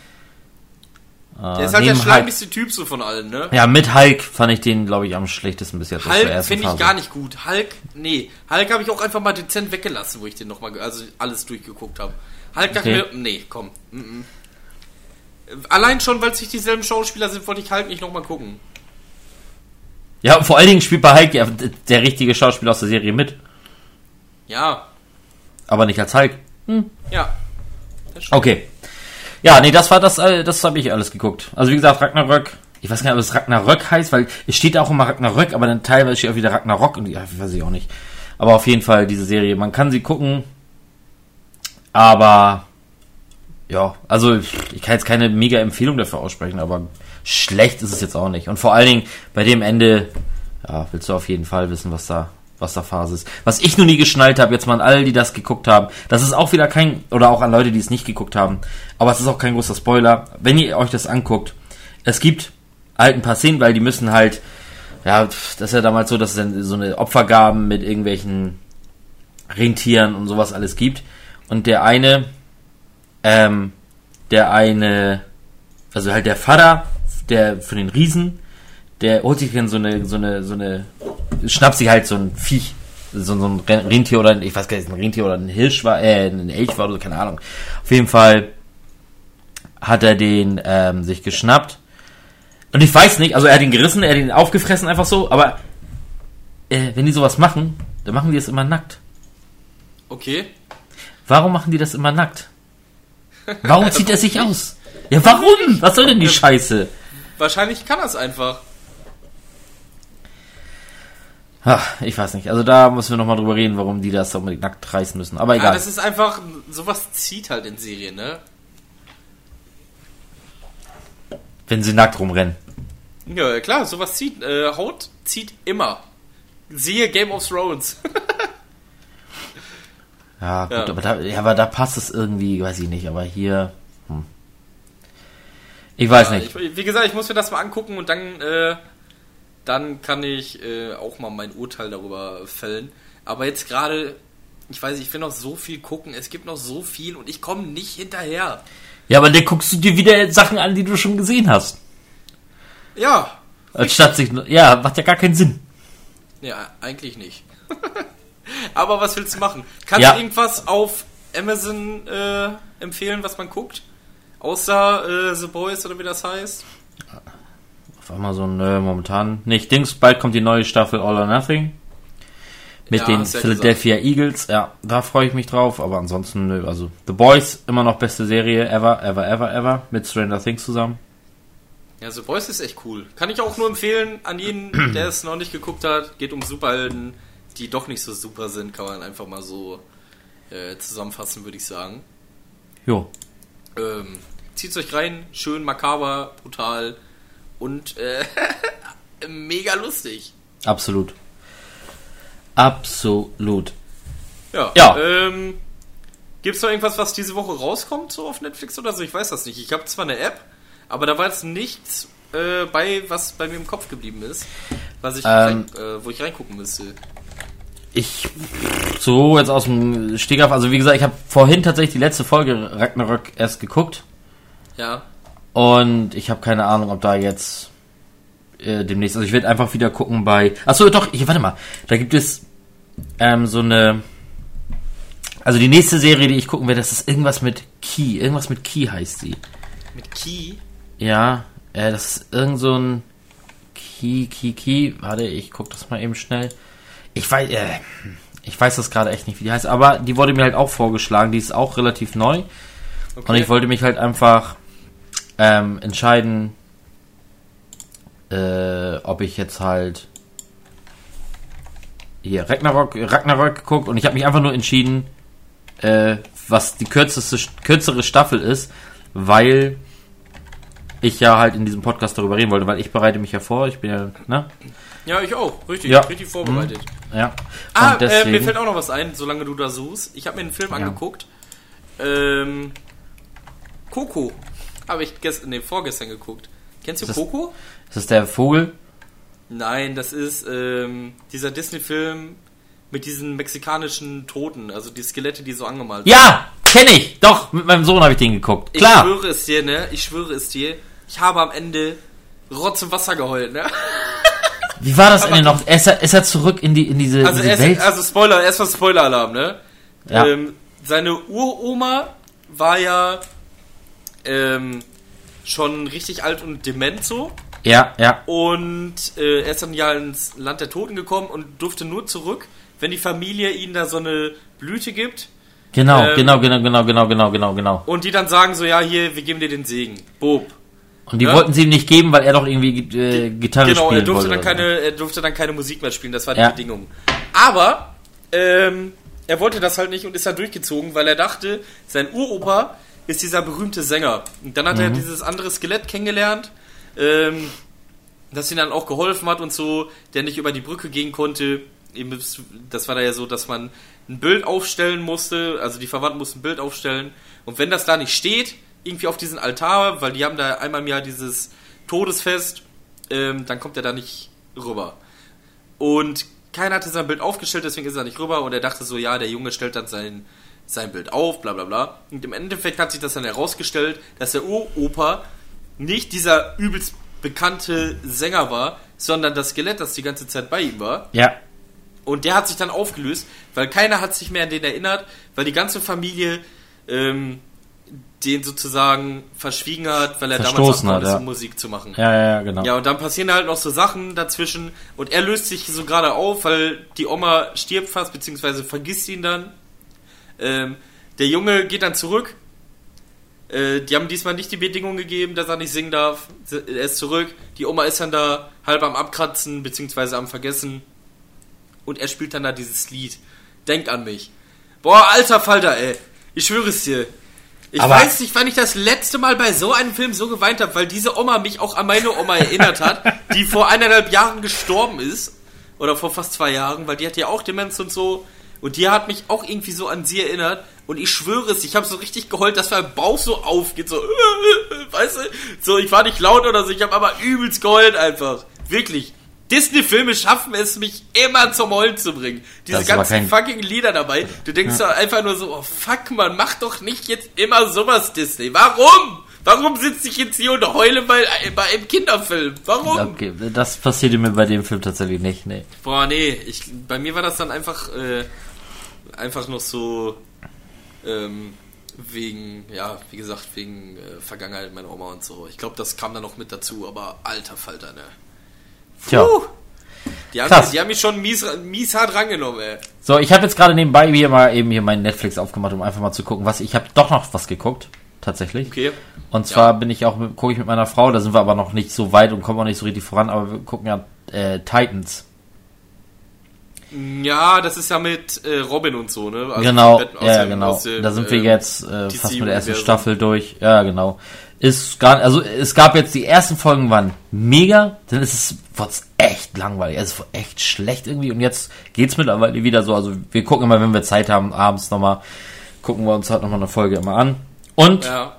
Äh, Der ist halt der schleimigste Typ so von allen, ne? ja, mit Hulk fand ich den, glaube ich, am schlechtesten bis jetzt. der Hulk finde ich gar nicht gut. Hulk, nee. Hulk habe ich auch einfach mal dezent weggelassen, wo ich den nochmal, also alles durchgeguckt habe. Hulk dachte Okay. mir, nee, komm. Mm -mm. Allein schon, weil es nicht dieselben Schauspieler sind, wollte ich Hulk nicht nochmal gucken. Ja, vor allen Dingen spielt bei Hulk ja d- der richtige Schauspieler aus der Serie mit, Ja, aber nicht als Hulk. ja. Das stimmt. Okay. Ja, nee, das war das, äh, das habe ich alles geguckt. Also wie gesagt, Ragnarök. Ich weiß gar nicht, ob es Ragnarök heißt, weil es steht auch immer Ragnarök, aber dann teilweise steht auch wieder Ragnarok und ja, weiß ich auch nicht. Aber auf jeden Fall diese Serie, man kann sie gucken, aber ja, also ich kann jetzt keine mega Empfehlung dafür aussprechen, aber schlecht ist es jetzt auch nicht. Und vor allen Dingen bei dem Ende, ja, willst du auf jeden Fall wissen, was da, was da Phase ist. Was ich noch nie geschnallt habe, jetzt mal an alle, die das geguckt haben, das ist auch wieder kein, oder auch an Leute, die es nicht geguckt haben, aber es ist auch kein großer Spoiler. Wenn ihr euch das anguckt, es gibt halt ein paar Szenen, weil die müssen halt, ja, das ist ja damals so, dass es dann so eine Opfergaben mit irgendwelchen Rentieren und sowas alles gibt. Und der eine, ähm, der eine, also halt der Vater, der für den Riesen, der holt sich dann so eine, so eine, so eine, schnappt sich halt so ein Viech, so, so ein Ren- Rentier oder, ein- ich weiß gar nicht, ein Rentier oder ein Hirsch war, äh, ein Elch war oder so, keine Ahnung. Auf jeden Fall hat er den ähm, sich geschnappt. Und ich weiß nicht, also er hat ihn gerissen, er hat ihn aufgefressen, einfach so, aber äh, wenn die sowas machen, dann machen die es immer nackt. Okay. Warum machen die das immer nackt? <laughs> Warum zieht er sich aus? Ja, warum? Was soll denn die Scheiße? Wahrscheinlich kann das einfach. Ach, ich weiß nicht. Also da müssen wir nochmal drüber reden, warum die das unbedingt nackt reißen müssen. Aber Ja, egal. das ist einfach, sowas zieht halt in Serien, ne? wenn sie nackt rumrennen. Ja, klar, sowas zieht. Äh, Haut zieht immer. Siehe Game of Thrones. <laughs> Ja, gut, Ja. Aber, da, ja, aber da passt es irgendwie, weiß ich nicht. Aber hier. Hm. Ich weiß Ja, nicht. Ich, wie gesagt, ich muss mir das mal angucken und dann, äh, dann kann ich äh, auch mal mein Urteil darüber fällen. Aber jetzt gerade, ich weiß, ich will noch so viel gucken. Es gibt noch so viel und ich komme nicht hinterher. Ja, aber dann guckst du dir wieder Sachen an, die du schon gesehen hast. Ja, Anstatt sich. Ja, macht ja gar keinen Sinn. ja, eigentlich nicht. <laughs> Aber was willst du machen? Kannst Ja. du irgendwas auf Amazon äh, empfehlen, was man guckt? Außer äh, The Boys oder wie das heißt? Auf Amazon, nö, momentan nicht. Dings, bald kommt die neue Staffel All or Nothing. Mit Ja, den Philadelphia Eagles. Ja, da freue ich mich drauf. Aber ansonsten, nö. Also, The Boys, immer noch beste Serie ever, ever, ever, ever. Mit Stranger Things zusammen. Ja, The Boys ist echt cool. Kann ich auch nur empfehlen an jeden, <clears throat> der es noch nicht geguckt hat. Geht um Superhelden, die doch nicht so super sind, kann man einfach mal so äh, zusammenfassen, würde ich sagen. Jo. Ähm, zieht's euch rein, schön makaber, brutal und äh, <laughs> mega lustig. Absolut. Absolut. Ja. Ja. Ähm, gibt's noch irgendwas, was diese Woche rauskommt, so auf Netflix oder so? Ich weiß das nicht. Ich habe zwar eine App, aber da war jetzt nichts äh, bei, was bei mir im Kopf geblieben ist, was ich Ähm. rein, äh, wo ich reingucken müsste. Ich so jetzt aus dem Stegreif, also wie gesagt, ich habe vorhin tatsächlich die letzte Folge Ragnarök erst geguckt Ja. Und ich habe keine Ahnung, ob da jetzt äh, demnächst, also ich werde einfach wieder gucken bei, achso doch, ich, warte mal, da gibt es ähm, so eine, also die nächste Serie, die ich gucken werde, das ist irgendwas mit Key, irgendwas mit Key heißt sie. Mit Key. Ja, äh, das ist irgend so ein Key, Key, Key. Warte, ich guck das mal eben schnell. Ich weiß, äh, ich weiß das gerade echt nicht, wie die heißt, aber die wurde mir halt auch vorgeschlagen. Die ist auch relativ neu. Okay. Und ich wollte mich halt einfach ähm, entscheiden, äh, ob ich jetzt halt hier Ragnarok, Ragnarok geguckt und ich habe mich einfach nur entschieden, äh, was die kürzeste, kürzere Staffel ist, weil ich ja halt in diesem Podcast darüber reden wollte, weil ich bereite mich ja vor, ich bin ja, ne? Ja, ich auch. Richtig, Ja. richtig vorbereitet. Ja. Ah, Und äh, mir deswegen- fällt auch noch was ein, solange du da suchst. Ich habe mir einen Film Ja. angeguckt. Ähm, Coco. Habe ich gestern, nee, vorgestern geguckt. Kennst du Das- Coco? Ist das der Vogel? Nein, das ist ähm, dieser Disney-Film mit diesen mexikanischen Toten, also die Skelette, die so angemalt sind. Ja, kenne ich. Doch, mit meinem Sohn habe ich den geguckt. Ich Klar. schwöre es dir, ne? Ich schwöre es dir. Ich habe am Ende Rotz im Wasser geheult, ne? <laughs> Wie war das Ende noch? Ist er, ist er zurück in die in diese, Also, diese erst, Welt? also Spoiler, erstmal Spoiler-Alarm, ne? Ja. Ähm, seine Uroma war ja ähm, schon richtig alt und dement so. ja, ja. Und äh, er ist dann ja ins Land der Toten gekommen und durfte nur zurück, wenn die Familie ihnen da so eine Blüte gibt. Genau, Ähm, genau, genau, genau, genau, genau, genau, genau. Und die dann sagen so, ja, hier, wir geben dir den Segen. Bob. Und die Ja. wollten sie ihm nicht geben, weil er doch irgendwie äh, Gitarre Genau, spielen er durfte, wollte. dann oder so. keine, er durfte dann keine Musik mehr spielen, das war die Ja. Bedingung. Aber ähm, er wollte das halt nicht und ist dann durchgezogen, weil er dachte, sein Uropa ist dieser berühmte Sänger. Und dann hat Mhm. er dieses andere Skelett kennengelernt, ähm, das ihm dann auch geholfen hat und so, der nicht über die Brücke gehen konnte. Das war da ja so, dass man ein Bild aufstellen musste, also die Verwandten mussten ein Bild aufstellen. Und wenn das da nicht steht, irgendwie auf diesen Altar, weil die haben da einmal im Jahr dieses Todesfest, ähm, dann kommt er da nicht rüber. Und keiner hatte sein Bild aufgestellt, deswegen ist er nicht rüber und er dachte so, ja, der Junge stellt dann sein, sein Bild auf, bla bla bla. Und im Endeffekt hat sich das dann herausgestellt, dass der Uropa nicht dieser übelst bekannte Sänger war, sondern das Skelett, das die ganze Zeit bei ihm war. Ja, Und der hat sich dann aufgelöst, weil keiner hat sich mehr an den erinnert, weil die ganze Familie ähm, den sozusagen verschwiegen hat, weil er damals Verstoßen hat, ist, ja. Musik zu machen. ja, ja, ja, genau. Ja, und dann passieren halt noch so Sachen dazwischen und er löst sich so gerade auf, weil die Oma stirbt fast, beziehungsweise vergisst ihn dann. Ähm, der Junge geht dann zurück. Äh, die haben diesmal nicht die Bedingung gegeben, dass er nicht singen darf. Er ist zurück. Die Oma ist dann da halb am Abkratzen, beziehungsweise am Vergessen. Und er spielt dann da dieses Lied. Denk an mich. Boah, alter Falter, ey. Ich schwöre es dir. Ich Aber- weiß nicht, wann ich das letzte Mal bei so einem Film so geweint habe, weil diese Oma mich auch an meine Oma erinnert hat, die vor eineinhalb Jahren gestorben ist. Oder vor fast zwei Jahren, weil die hat ja auch Demenz und so. Und die hat mich auch irgendwie so an sie erinnert. Und ich schwöre es, ich habe so richtig geheult, dass mein Bauch so aufgeht. So, <laughs> weißt du? So, ich war nicht laut oder so, ich habe aber übelst geheult einfach. Wirklich. Disney-Filme schaffen es, mich immer zum Heulen zu bringen. Diese ganzen kein- fucking Lieder dabei. Du denkst doch einfach nur so, oh fuck man, mach doch nicht jetzt immer sowas, Disney. Warum? Warum sitze ich jetzt hier und heule bei, bei einem Kinderfilm? Warum? Okay, das passierte mir bei dem Film tatsächlich nicht, nee. Boah, nee, ich, bei mir war das dann einfach, äh, einfach noch so, ähm, wegen, ja, wie gesagt, wegen äh, Vergangenheit meiner Oma und so. Ich glaube, das kam dann noch mit dazu, aber alter Falter, ne? Tja. Puh. Die haben, Krass. die haben mich schon mies, mies hart rangenommen, ey. So, ich habe jetzt gerade nebenbei hier mal eben hier meinen Netflix aufgemacht, um einfach mal zu gucken, was ich habe doch noch was geguckt, tatsächlich. Okay. Und zwar Ja. bin ich auch gucke ich mit meiner Frau, da sind wir aber noch nicht so weit und kommen auch nicht so richtig voran, aber wir gucken ja äh, Titans. Ja, das ist ja mit äh, Robin und so, ne? Also genau, ja, dem- genau. dem, da sind wir ähm, jetzt äh, fast mit der ersten. Staffel durch. Ja, genau. Ist gar, also es gab jetzt die ersten Folgen waren mega, dann ist es wird's echt langweilig, es ist echt schlecht irgendwie und jetzt geht's mittlerweile wieder so. Also wir gucken immer, wenn wir Zeit haben, abends nochmal, gucken wir uns halt nochmal eine Folge immer an. Und Ja,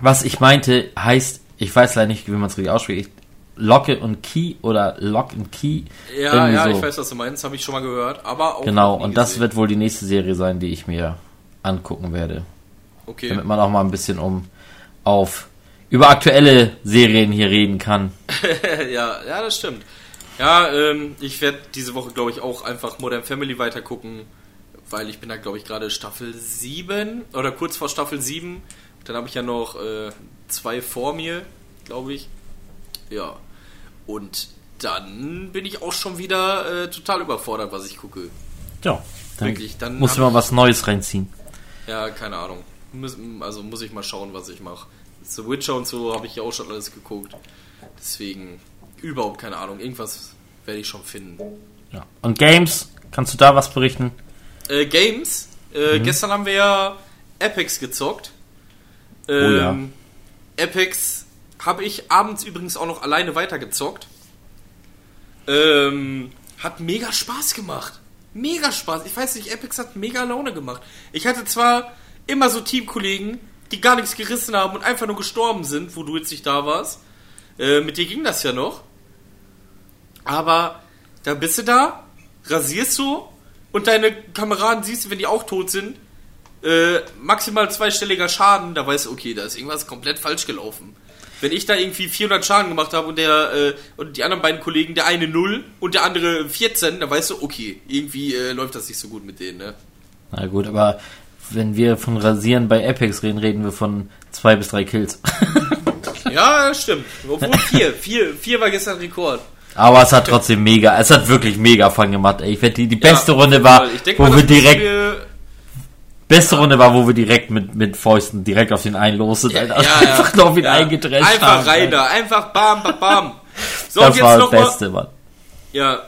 was ich meinte, heißt, ich weiß leider nicht, wie man es richtig ausspricht, Locke und Key oder Lock and Key. ja, ja so. ich weiß, was du meinst, habe ich schon mal gehört, aber auch Genau, und das gesehen. wird wohl die nächste Serie sein, die ich mir angucken werde. okay. Damit man auch mal ein bisschen um auf über aktuelle Serien hier reden kann. <laughs> ja, ja, das stimmt. Ja, ähm, ich werde diese Woche, glaube ich, auch einfach Modern Family weiter gucken, weil ich bin da, glaube ich, gerade Staffel 7 oder kurz vor Staffel 7. Dann habe ich ja noch äh, zwei vor mir, glaube ich. Ja. Und dann bin ich auch schon wieder äh, total überfordert, was ich gucke. Ja, dann Wirklich, dann muss hab mal was Neues reinziehen. Ja, keine Ahnung. Also muss ich mal schauen, was ich mache. The Witcher und so habe ich ja auch schon alles geguckt. Deswegen überhaupt keine Ahnung. Irgendwas werde ich schon finden. Ja. Und Games, kannst du da was berichten? Äh, Games. Äh, Mhm. Gestern haben wir ja Apex gezockt. Oh ja. Ähm, Apex habe ich abends übrigens auch noch alleine weitergezockt. Ähm, hat mega Spaß gemacht. Mega Spaß. Ich weiß nicht, Apex hat mega Laune gemacht. Ich hatte zwar immer so Teamkollegen, die gar nichts gerissen haben und einfach nur gestorben sind, wo du jetzt nicht da warst. Äh, mit dir ging das ja noch. Aber da bist du da, rasierst du und deine Kameraden siehst du, wenn die auch tot sind, äh, maximal zweistelliger Schaden, da weißt du, okay, da ist irgendwas komplett falsch gelaufen. Wenn ich da irgendwie 400 Schaden gemacht habe und der äh, und die anderen beiden Kollegen, der eine 0 und der andere 14, dann weißt du, okay, irgendwie äh, läuft das nicht so gut mit denen, ne? Na gut, aber wenn wir von Rasieren bei Apex reden, reden wir von zwei bis drei Kills. <laughs> Ja, stimmt. Obwohl vier, vier, vier war gestern Rekord. Aber es hat trotzdem mega, es hat wirklich mega Fun gemacht. Ey. Ich wette, die, die beste Ja, Runde war, wo mal, wir direkt, wir- beste Runde war, wo wir direkt mit, mit Fäusten direkt auf den einen los sind, Alter. einfach nur auf ihn ja. eingedrescht Einfach haben, rein da, einfach bam, bam, bam. So, Das war das Beste, Mann. Ja,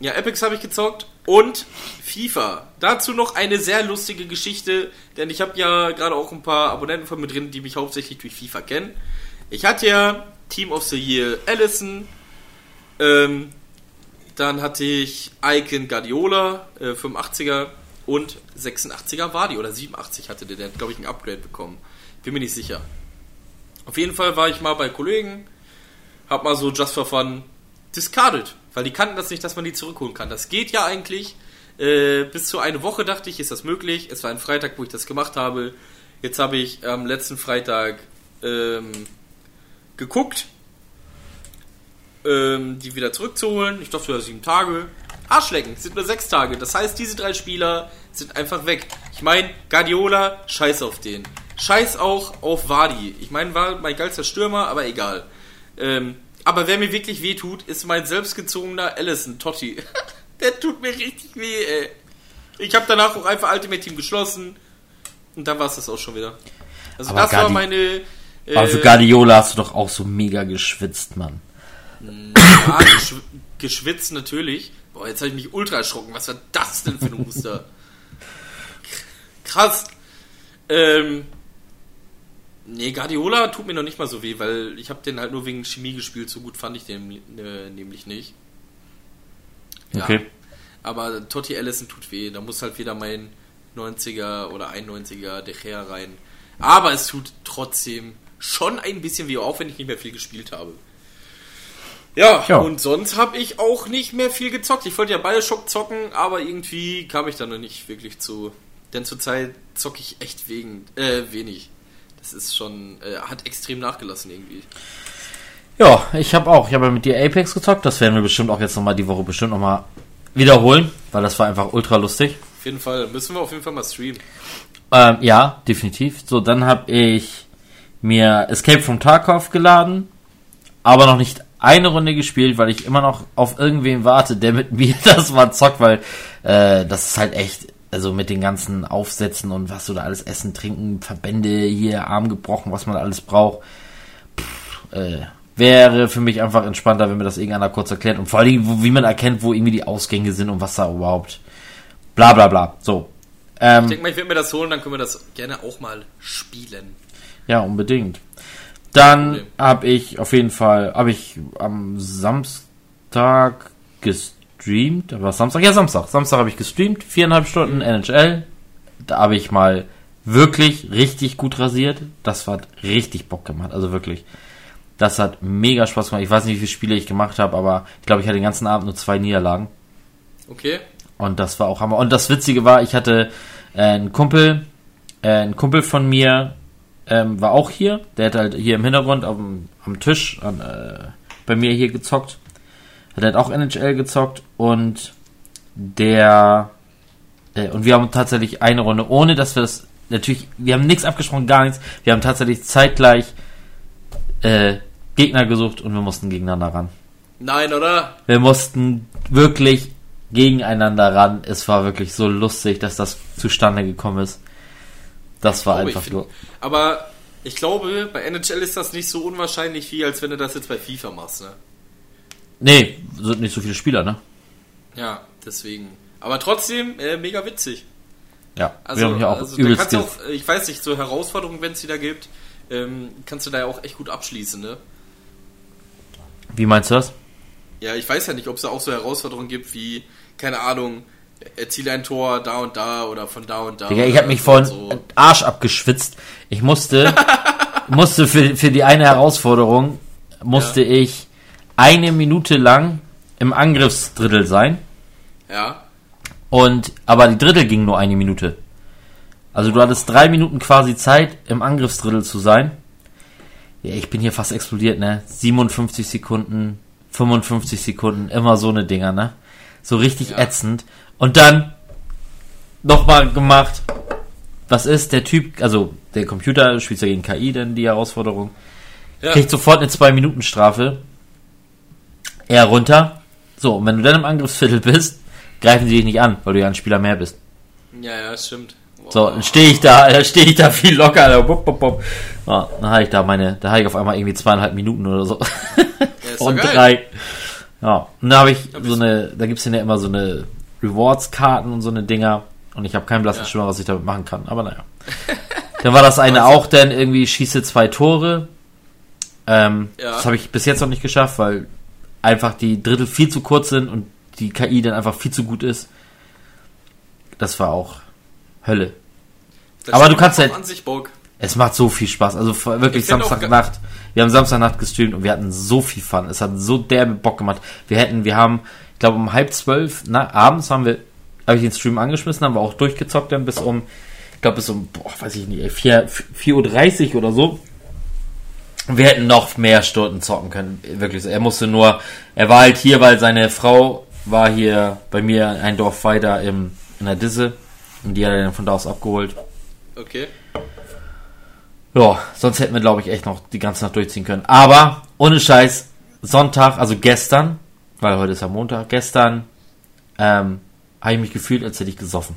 ja, Epics habe ich gezockt und FIFA. Dazu noch eine sehr lustige Geschichte, denn ich habe ja gerade auch ein paar Abonnenten von mir drin, die mich hauptsächlich durch FIFA kennen. Ich hatte ja Team of the Year Allison, ähm, dann hatte ich Icon Guardiola, äh, 85er und 86er war die oder 87 hatte der, der hat glaube ich ein Upgrade bekommen. Bin mir nicht sicher. Auf jeden Fall war ich mal bei Kollegen, hab mal so just for fun discarded, weil die kannten das nicht, dass man die zurückholen kann. Das geht ja eigentlich. Äh, bis zu eine Woche dachte ich, ist das möglich. Es war ein Freitag, wo ich das gemacht habe. Jetzt habe ich am letzten Freitag ähm, geguckt, ähm, die wieder zurückzuholen. Ich dachte ja sieben Tage. Arschlecken, sind nur sechs Tage. Das heißt, diese drei Spieler sind einfach weg. Ich meine, Guardiola, scheiß auf den. Scheiß auch auf Wadi. Ich meine, war mein geilster Stürmer, aber egal. Ähm, aber wer mir wirklich weh tut, ist mein selbstgezogener Allison Totti. <laughs> Der tut mir richtig weh, ey. Ich habe danach auch einfach Ultimate Team geschlossen. Und dann war es das auch schon wieder. Also Aber das war Guardi- meine... Äh, für Guardiola hast du doch auch so mega geschwitzt, Mann. Ja, geschw geschwitzt natürlich. Boah, jetzt habe ich mich ultra erschrocken. Was war das denn für ein Muster? Krass. Ähm, nee, Guardiola tut mir noch nicht mal so weh, weil ich habe den halt nur wegen Chemie gespielt. So gut fand ich den äh, nämlich nicht. Ja. Okay. Aber Totti Allison tut weh. Da muss halt wieder mein 90er oder 91er De Gea rein. Aber es tut trotzdem schon ein bisschen weh, auch wenn ich nicht mehr viel gespielt habe. Ja, Ja. und sonst habe ich auch nicht mehr viel gezockt. Ich wollte ja Bioshock zocken, aber irgendwie kam ich da noch nicht wirklich zu. Denn zurzeit zocke ich echt wegen, äh, wenig. Das ist schon, äh, hat extrem nachgelassen irgendwie. Ja, ich habe auch. Ich habe ja mit dir Apex gezockt. Das werden wir bestimmt auch jetzt nochmal die Woche bestimmt nochmal wiederholen, weil das war einfach ultra lustig. Auf jeden Fall, müssen wir auf jeden Fall mal streamen. Ähm, ja, definitiv. So, dann habe ich mir Escape from Tarkov geladen, aber noch nicht eine Runde gespielt, weil ich immer noch auf irgendwen warte, der mit <laughs> mir das mal zockt, weil äh, das ist halt echt, also mit den ganzen Aufsätzen und was du da alles essen, trinken, Verbände hier, Arm gebrochen, was man alles braucht. Pff, äh, wäre für mich einfach entspannter, wenn mir das irgendeiner kurz erklärt und vor allem, wo, wie man erkennt, wo irgendwie die Ausgänge sind und was da überhaupt. Bla bla bla. So. Ähm, Ich denke mal, ich werde mir das holen, dann können wir das gerne auch mal spielen. Ja, unbedingt. Dann habe ich auf jeden Fall, habe ich am Samstag gestreamt. War es Samstag? Ja, Samstag. Samstag habe ich gestreamt. Viereinhalb Stunden NHL. Da habe ich mal wirklich richtig gut rasiert. Das hat richtig Bock gemacht. Also wirklich. Das hat mega Spaß gemacht. Ich weiß nicht, wie viele Spiele ich gemacht habe, aber ich glaube, ich hatte den ganzen Abend nur zwei Niederlagen. Okay? Und das war auch Hammer. Und das Witzige war, ich hatte äh, einen Kumpel, äh, ein Kumpel von mir ähm, war auch hier. Der hat halt hier im Hintergrund am, am Tisch an, äh, bei mir hier gezockt. Hat halt auch NHL gezockt und der äh, und wir haben tatsächlich eine Runde, ohne dass wir das natürlich, wir haben nichts abgesprochen, gar nichts. Wir haben tatsächlich zeitgleich äh, Gegner gesucht und wir mussten gegeneinander ran. Nein, oder? Wir mussten wirklich gegeneinander ran. Es war wirklich so lustig, dass das zustande gekommen ist. Das war einfach find- nur. Aber ich glaube, bei NHL ist das nicht so unwahrscheinlich wie, als wenn du das jetzt bei FIFA machst, ne? Nee, sind nicht so viele Spieler, ne? Ja, deswegen. Aber trotzdem, äh, mega witzig. Ja, Also, wir haben hier auch also da kannst du auch, ich weiß nicht, so Herausforderungen, wenn es wieder gibt, ähm, kannst du da ja auch echt gut abschließen, ne? Wie meinst du das? Ja, ich weiß ja nicht, ob es da auch so Herausforderungen gibt wie, keine Ahnung, erziele ein Tor da und da oder von da und da. Digga, ich habe mich und so. Arsch abgeschwitzt. Ich musste, <laughs> musste für, für die eine Herausforderung, musste ich eine Minute lang im Angriffsdrittel sein. Ja, Und, aber die Drittel ging nur eine Minute. Also du hattest drei Minuten quasi Zeit, im Angriffsdrittel zu sein. Ja, ich bin hier fast explodiert, ne? 57 Sekunden, 55 Sekunden, immer so eine Dinger, ne? So richtig Ja. ätzend. Und dann nochmal gemacht. Was ist der Typ, also der Computer spielt ja gegen KI dann die Herausforderung. ja. Kriegt sofort eine 2-Minuten-Strafe. Er runter. So, und wenn du dann im Angriffsviertel bist, greifen sie dich nicht an, weil du ja ein Spieler mehr bist. ja, ja, stimmt. Boah. So, dann stehe ich da, <laughs> da stehe ich da viel locker. Alter. Bup, bup, bup. Ja, dann habe ich da meine, da habe ich auf einmal irgendwie zweieinhalb Minuten oder so. Ja, <laughs> Und drei. Ja, und da habe ich so eine, da gibt's ja immer so eine Rewards-Karten und so eine Dinger. Und ich habe keinen blassen Ja. Schimmer, was ich damit machen kann. Aber naja. <laughs> dann war das eine auch, dann irgendwie schieße zwei Tore. Ähm, Ja. Das habe ich bis jetzt noch nicht geschafft, weil einfach die Drittel viel zu kurz sind und die KI dann einfach viel zu gut ist. Das war auch Hölle. Das aber du kannst macht halt-. Es macht so viel Spaß. Also wirklich Samstagnacht. Wir haben Samstagnacht gestreamt und wir hatten so viel Fun. Es hat so derbe Bock gemacht. Wir hätten, wir haben, glaube um halb zwölf, na, abends haben wir, habe ich den Stream angeschmissen, haben wir auch durchgezockt dann bis um, ich glaube bis um, boah, weiß ich nicht, 4, 4.30 Uhr oder so. Wir hätten noch mehr Stunden zocken können. Wirklich. Er musste nur, er war halt hier, weil seine Frau war hier bei mir ein Dorf weiter im, in der Disse. Und die hat er dann von da aus abgeholt. Okay. Ja, sonst hätten wir, glaube ich, echt noch die ganze Nacht durchziehen können. Aber, ohne Scheiß, Sonntag, also gestern, weil heute ist ja Montag, gestern, ähm, habe ich mich gefühlt, als hätte ich gesoffen.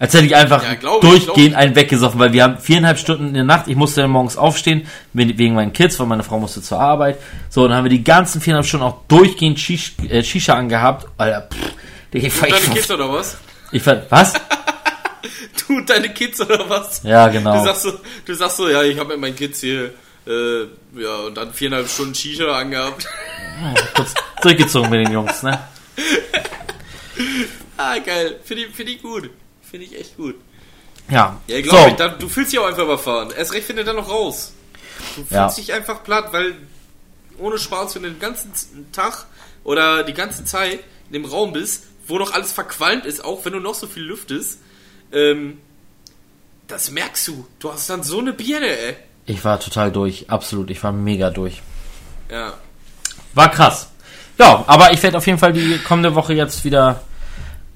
Als hätte ich einfach Ja, ich, durchgehend ich. einen weggesoffen, weil wir haben viereinhalb Stunden in der Nacht, ich musste dann morgens aufstehen, we- wegen meinen Kids, weil meine Frau musste zur Arbeit. So, dann haben wir die ganzen viereinhalb Stunden auch durchgehend Shish, äh, Shisha angehabt. Alter, pff, ich, Und deine ich, Kids oder was? ich, fand- was? <laughs> Du und deine Kids oder was? Ja, genau. Du sagst so, du sagst so ja, ich habe mit meinen Kids hier, äh, ja, und dann viereinhalb Stunden Shisha angehabt. Kurz durchgezogen mit den Jungs, ne? <laughs> ah, geil. Finde ich, find ich gut. Finde ich echt gut. Ja, Ja, glaube so. ich. Da, du fühlst dich auch einfach überfahren. Erst recht, wenn du dann noch raus. Du fühlst Ja. dich einfach platt, weil ohne Spaß, wenn du den ganzen Tag oder die ganze Zeit in dem Raum bist, wo noch alles verqualmt ist, auch wenn du noch so viel lüftest, ähm, das merkst du. Du hast dann so eine Birne, ey. Ich war total durch, absolut. Ich war mega durch. Ja. War krass. Ja, aber ich werde auf jeden Fall die kommende Woche jetzt wieder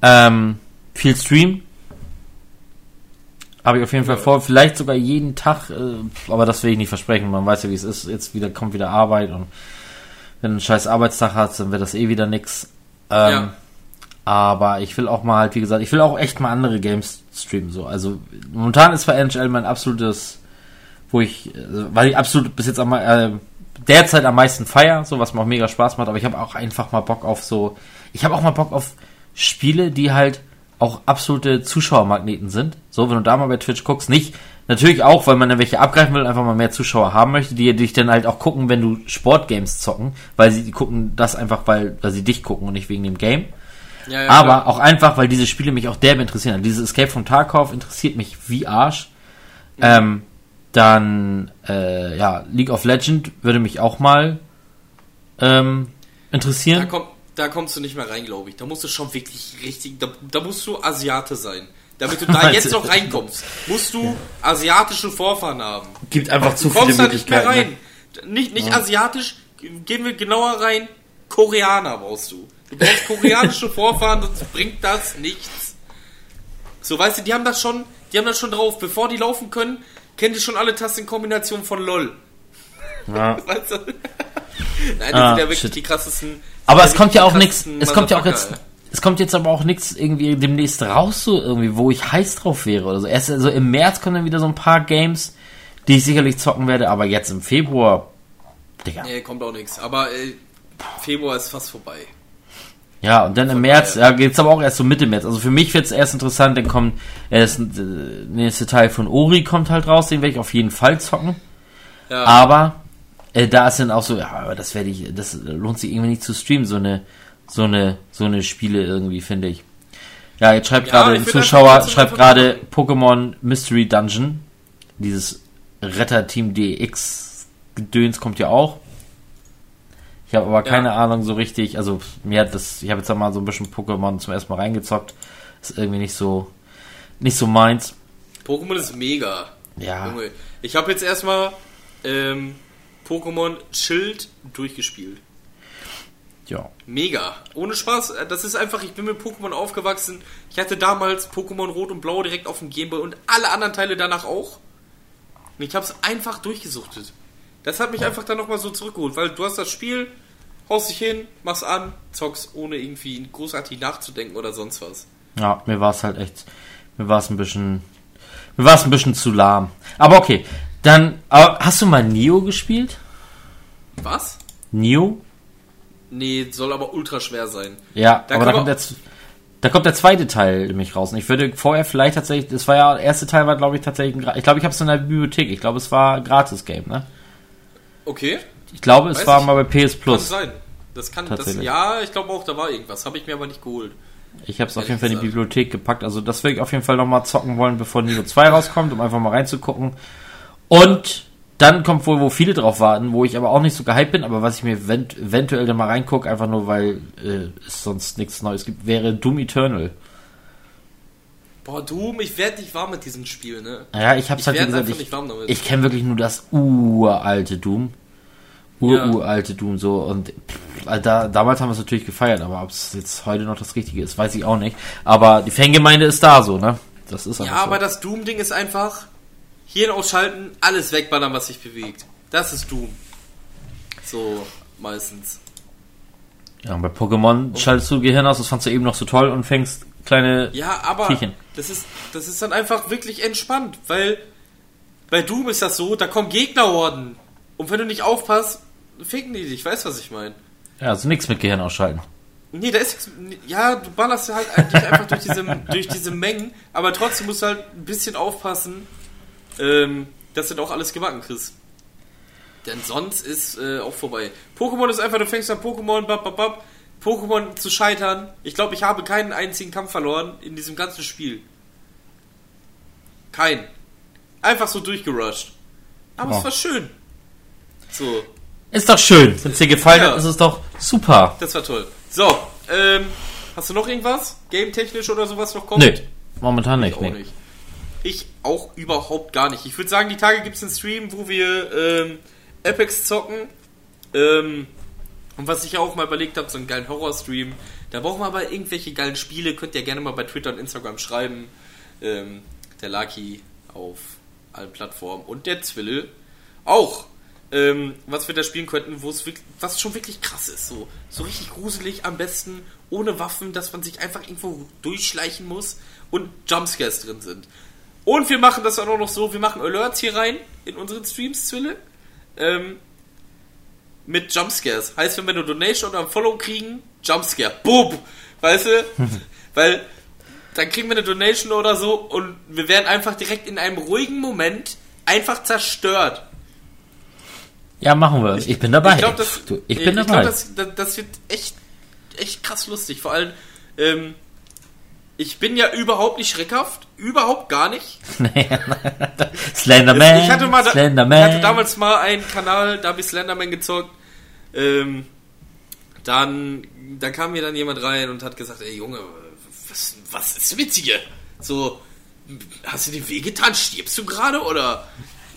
ähm, viel streamen. Habe ich auf jeden Fall Ja. vor, vielleicht sogar jeden Tag, äh, aber das will ich nicht versprechen. Man weiß ja, wie es ist. Jetzt wieder kommt wieder Arbeit und wenn du einen scheiß Arbeitstag hast, dann wird das eh wieder nix. Ähm, Ja. Aber ich will auch mal halt, wie gesagt, ich will auch echt mal andere Games streamen. So, also momentan ist bei NHL mein absolutes, wo ich, äh, weil ich absolut bis jetzt einmal äh, derzeit am meisten feier, so was mir auch mega Spaß macht, aber ich habe auch einfach mal Bock auf so, ich habe auch mal Bock auf Spiele, die halt auch absolute Zuschauermagneten sind. So, wenn du da mal bei Twitch guckst, nicht, natürlich auch, weil man dann welche abgreifen will, einfach mal mehr Zuschauer haben möchte, die dich dann halt auch gucken, wenn du Sportgames zocken, weil sie gucken das einfach, weil, weil sie dich gucken und nicht wegen dem Game. Ja, ja, Aber klar. auch einfach, weil diese Spiele mich auch derbe interessieren. Dieses Escape from Tarkov interessiert mich wie Arsch. Ähm, dann, äh, ja, League of Legend würde mich auch mal ähm, da, interessieren. komm, da kommst du nicht mehr rein, glaube ich. Da musst du schon wirklich richtig, da, da musst du Asiate sein. Damit du da <laughs> jetzt noch reinkommst, musst du asiatische Vorfahren haben. Gibt einfach Du kommst da nicht mehr rein. Nicht, nicht asiatisch, gehen wir genauer rein, Koreaner brauchst du. Du brauchst koreanische <laughs> Vorfahren, sonst bringt das nichts. So, weißt du, die haben das schon, die haben das schon drauf. Bevor die laufen können, kennen die schon alle Tastenkombinationen von LOL. Ja. <laughs> Weißt du? Nein, das Ah, sind ja wirklich shit. die krassesten. Aber es kommt ja auch nichts, es kommt ja auch jetzt, es kommt jetzt aber auch nichts irgendwie demnächst raus, so irgendwie, wo ich heiß drauf wäre oder so. Erst also im März kommen dann wieder so ein paar Games, die ich sicherlich zocken werde, aber jetzt im Februar, Digga. Nee, kommt auch nichts. Aber äh, Februar ist fast vorbei. Ja, und dann im März, ja, geht's aber auch erst so Mitte März. Also für mich wird's erst interessant, dann kommt das äh, nächste Teil von Ori kommt halt raus, den werde ich auf jeden Fall zocken. Ja. Aber äh, da ist dann auch so, ja, aber das werde ich, das lohnt sich irgendwie nicht zu streamen, so eine, so eine, so eine Spiele irgendwie, finde ich. Ja, jetzt schreibt Ja, gerade ein Zuschauer, schreibt gerade Pokémon Mystery Dungeon. Dieses Retter-Team DX Gedöns kommt ja auch. Ich habe aber Ja. keine Ahnung so richtig, also mir hat das, ich habe jetzt mal so ein bisschen Pokémon zum ersten Mal reingezockt. Ist irgendwie nicht so, nicht so meins. Pokémon ist mega. Ja. Junge. Ich habe jetzt erstmal ähm, Pokémon Schild durchgespielt. Ja. Mega. Ohne Spaß. äh, Das ist einfach, ich bin mit Pokémon aufgewachsen. Ich hatte damals Pokémon Rot und Blau direkt auf dem Gameboy und alle anderen Teile danach auch. Und ich habe es einfach durchgesuchtet. Das hat mich einfach dann nochmal so zurückgeholt, weil du hast das Spiel, haust dich hin, machst an, zockst, ohne irgendwie großartig nachzudenken oder sonst was. Ja, mir war es halt echt, mir war es ein bisschen, mir war es ein bisschen zu lahm. Aber okay, dann, aber hast du mal Neo gespielt? Was? Neo? Nee, soll aber ultra schwer sein. Ja, Da aber da kommt, der, da kommt der zweite Teil nämlich raus. Und ich würde vorher vielleicht tatsächlich, das war ja, der erste Teil war glaube ich tatsächlich, ich glaube ich habe es in der Bibliothek, ich glaube es war ein Gratis-Game, ne? Okay, Ich glaube es Weiß war ich. mal bei PS kann Plus. sein. Das kann, das, ja, ich glaube auch, da war irgendwas. Habe ich mir aber nicht geholt. Ich habe es auf jeden Fall in die. Bibliothek gepackt. Also das würde ich auf jeden Fall nochmal zocken wollen, bevor Neo 2 rauskommt, um einfach mal reinzugucken. Und dann kommt wohl, wo viele drauf warten, wo ich aber auch nicht so gehypt bin, aber was ich mir event eventuell dann mal reingucke, einfach nur weil äh, es sonst nichts Neues gibt, wäre Doom Eternal. Boah, Doom, ich werde nicht warm mit diesem Spiel, ne? Naja, ich hab's Ich halt gesagt, ich, ich kenne wirklich nur das uralte Doom. Ur, Ja. uralte Doom so und pff, äh, da, damals haben wir es natürlich gefeiert, aber ob es jetzt heute noch das Richtige ist, weiß ich auch nicht. Aber die Fangemeinde ist da so, ne? Das ist Ja, einfach so. aber das Doom-Ding ist einfach Hirn ausschalten, alles wegballern, was sich bewegt. Das ist Doom. So, meistens. Ja, und bei Pokémon schaltest du Gehirn aus, das fandst du eben noch so toll und fängst kleine. Ja, aber Tierchen. das ist, das ist dann einfach wirklich entspannt, weil bei Doom ist das so, da kommen Gegnerhorden. Und wenn du nicht aufpasst, ficken die dich, weißt was ich meine? Ja, also nichts mit Gehirn ausschalten. Nee, da ist ja, du ballerst halt eigentlich einfach durch diese, <laughs> durch diese Mengen, aber trotzdem musst du halt ein bisschen aufpassen, ähm, dass du auch alles gebacken kriegst. Denn sonst ist äh, auch vorbei. Pokémon ist einfach, du fängst an Pokémon, bap, bap, bap, Pokémon zu scheitern. Ich glaube, ich habe keinen einzigen Kampf verloren in diesem ganzen Spiel. Kein. Einfach so durchgerusht. Aber Oh. es war schön. So, Ist doch schön. Wenn es dir gefallen Ja. hat, ist es doch super. das war toll. So, ähm, hast du noch irgendwas? Game-technisch oder sowas noch kommt? Nö, momentan nicht. Ich auch Nee. nicht. Ich auch überhaupt gar nicht. Ich würde sagen, die Tage gibt es einen Stream, wo wir ähm, Apex zocken. Ähm, und was ich auch mal überlegt habe, so einen geilen Horror-Stream. Da brauchen wir aber irgendwelche geilen Spiele. Könnt ihr gerne mal bei Twitter und Instagram schreiben. Ähm, der Lucky auf allen Plattformen. Und der Zwille auch. Ähm, was wir da spielen könnten, wo es was schon wirklich krass ist. So, so richtig gruselig, am besten ohne Waffen, dass man sich einfach irgendwo durchschleichen muss und Jumpscares drin sind. Und wir machen das dann auch noch so, wir machen Alerts hier rein in unseren Streams, Zwille. Ähm, mit Jumpscares. Heißt, wenn wir eine Donation oder ein Follow kriegen, Jumpscare. Boom! Weißt du? <laughs> Weil dann kriegen wir eine Donation oder so und wir werden einfach direkt in einem ruhigen Moment einfach zerstört. Ja, machen wir. Ich, bin dabei. Ich glaube, das, du, ich bin ich dabei. Glaub, das, das, das wird echt, echt krass lustig. Vor allem, ähm, ich bin ja überhaupt nicht schreckhaft. Überhaupt gar nicht. <laughs> <laughs> Slenderman. ich, hatte mal, Slenderman. ich hatte damals mal einen Kanal, da habe ich Slenderman gezockt. Ähm, dann, da kam mir dann jemand rein und hat gesagt, ey Junge, was, was ist mit dir? So, hast du dir wehgetan? Stirbst du gerade? Oder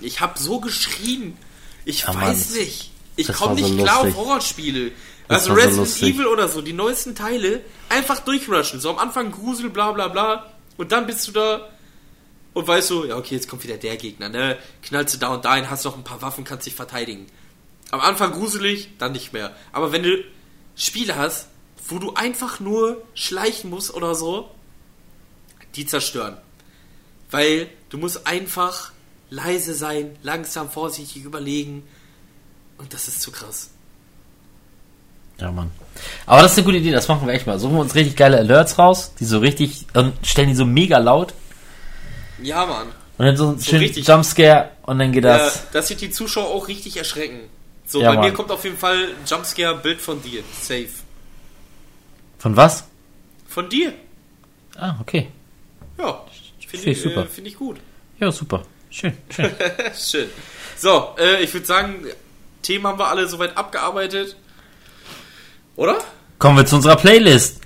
ich habe so geschrien. Ich Ja, weiß Mann. nicht. Ich komme war so nicht klar auf Horrorspiele. Das Also so Resident lustig. Evil oder so, die neuesten Teile, einfach durchrushen. So am Anfang Grusel, bla bla bla. Und dann bist du da und weißt so, ja okay, jetzt kommt wieder der Gegner, ne? Knallst du da und dahin, hast noch ein paar Waffen, kannst dich verteidigen. Am Anfang gruselig, dann nicht mehr. Aber wenn du Spiele hast, wo du einfach nur schleichen musst oder so, die zerstören. Weil du musst einfach leise sein, langsam, vorsichtig überlegen. Und das ist zu krass. Ja, Mann. Aber das ist eine gute Idee, das machen wir echt mal. Suchen wir uns richtig geile Alerts raus, die so richtig, und stellen die so mega laut. Ja, Mann. Und dann so ein So schönen richtig. Jumpscare und dann geht Das, das. äh, das wird die Zuschauer auch richtig erschrecken. So, Ja, bei mir Mann. kommt auf jeden Fall Jumpscare-Bild von dir. Safe. Von was? Von dir. Ah, okay. Ja. Finde Finde ich ich, super. äh, find ich gut. Ja, super. Schön, schön. <laughs> Schön. So, äh, ich würde sagen, Themen haben wir alle soweit abgearbeitet. Oder? Kommen wir zu unserer Playlist.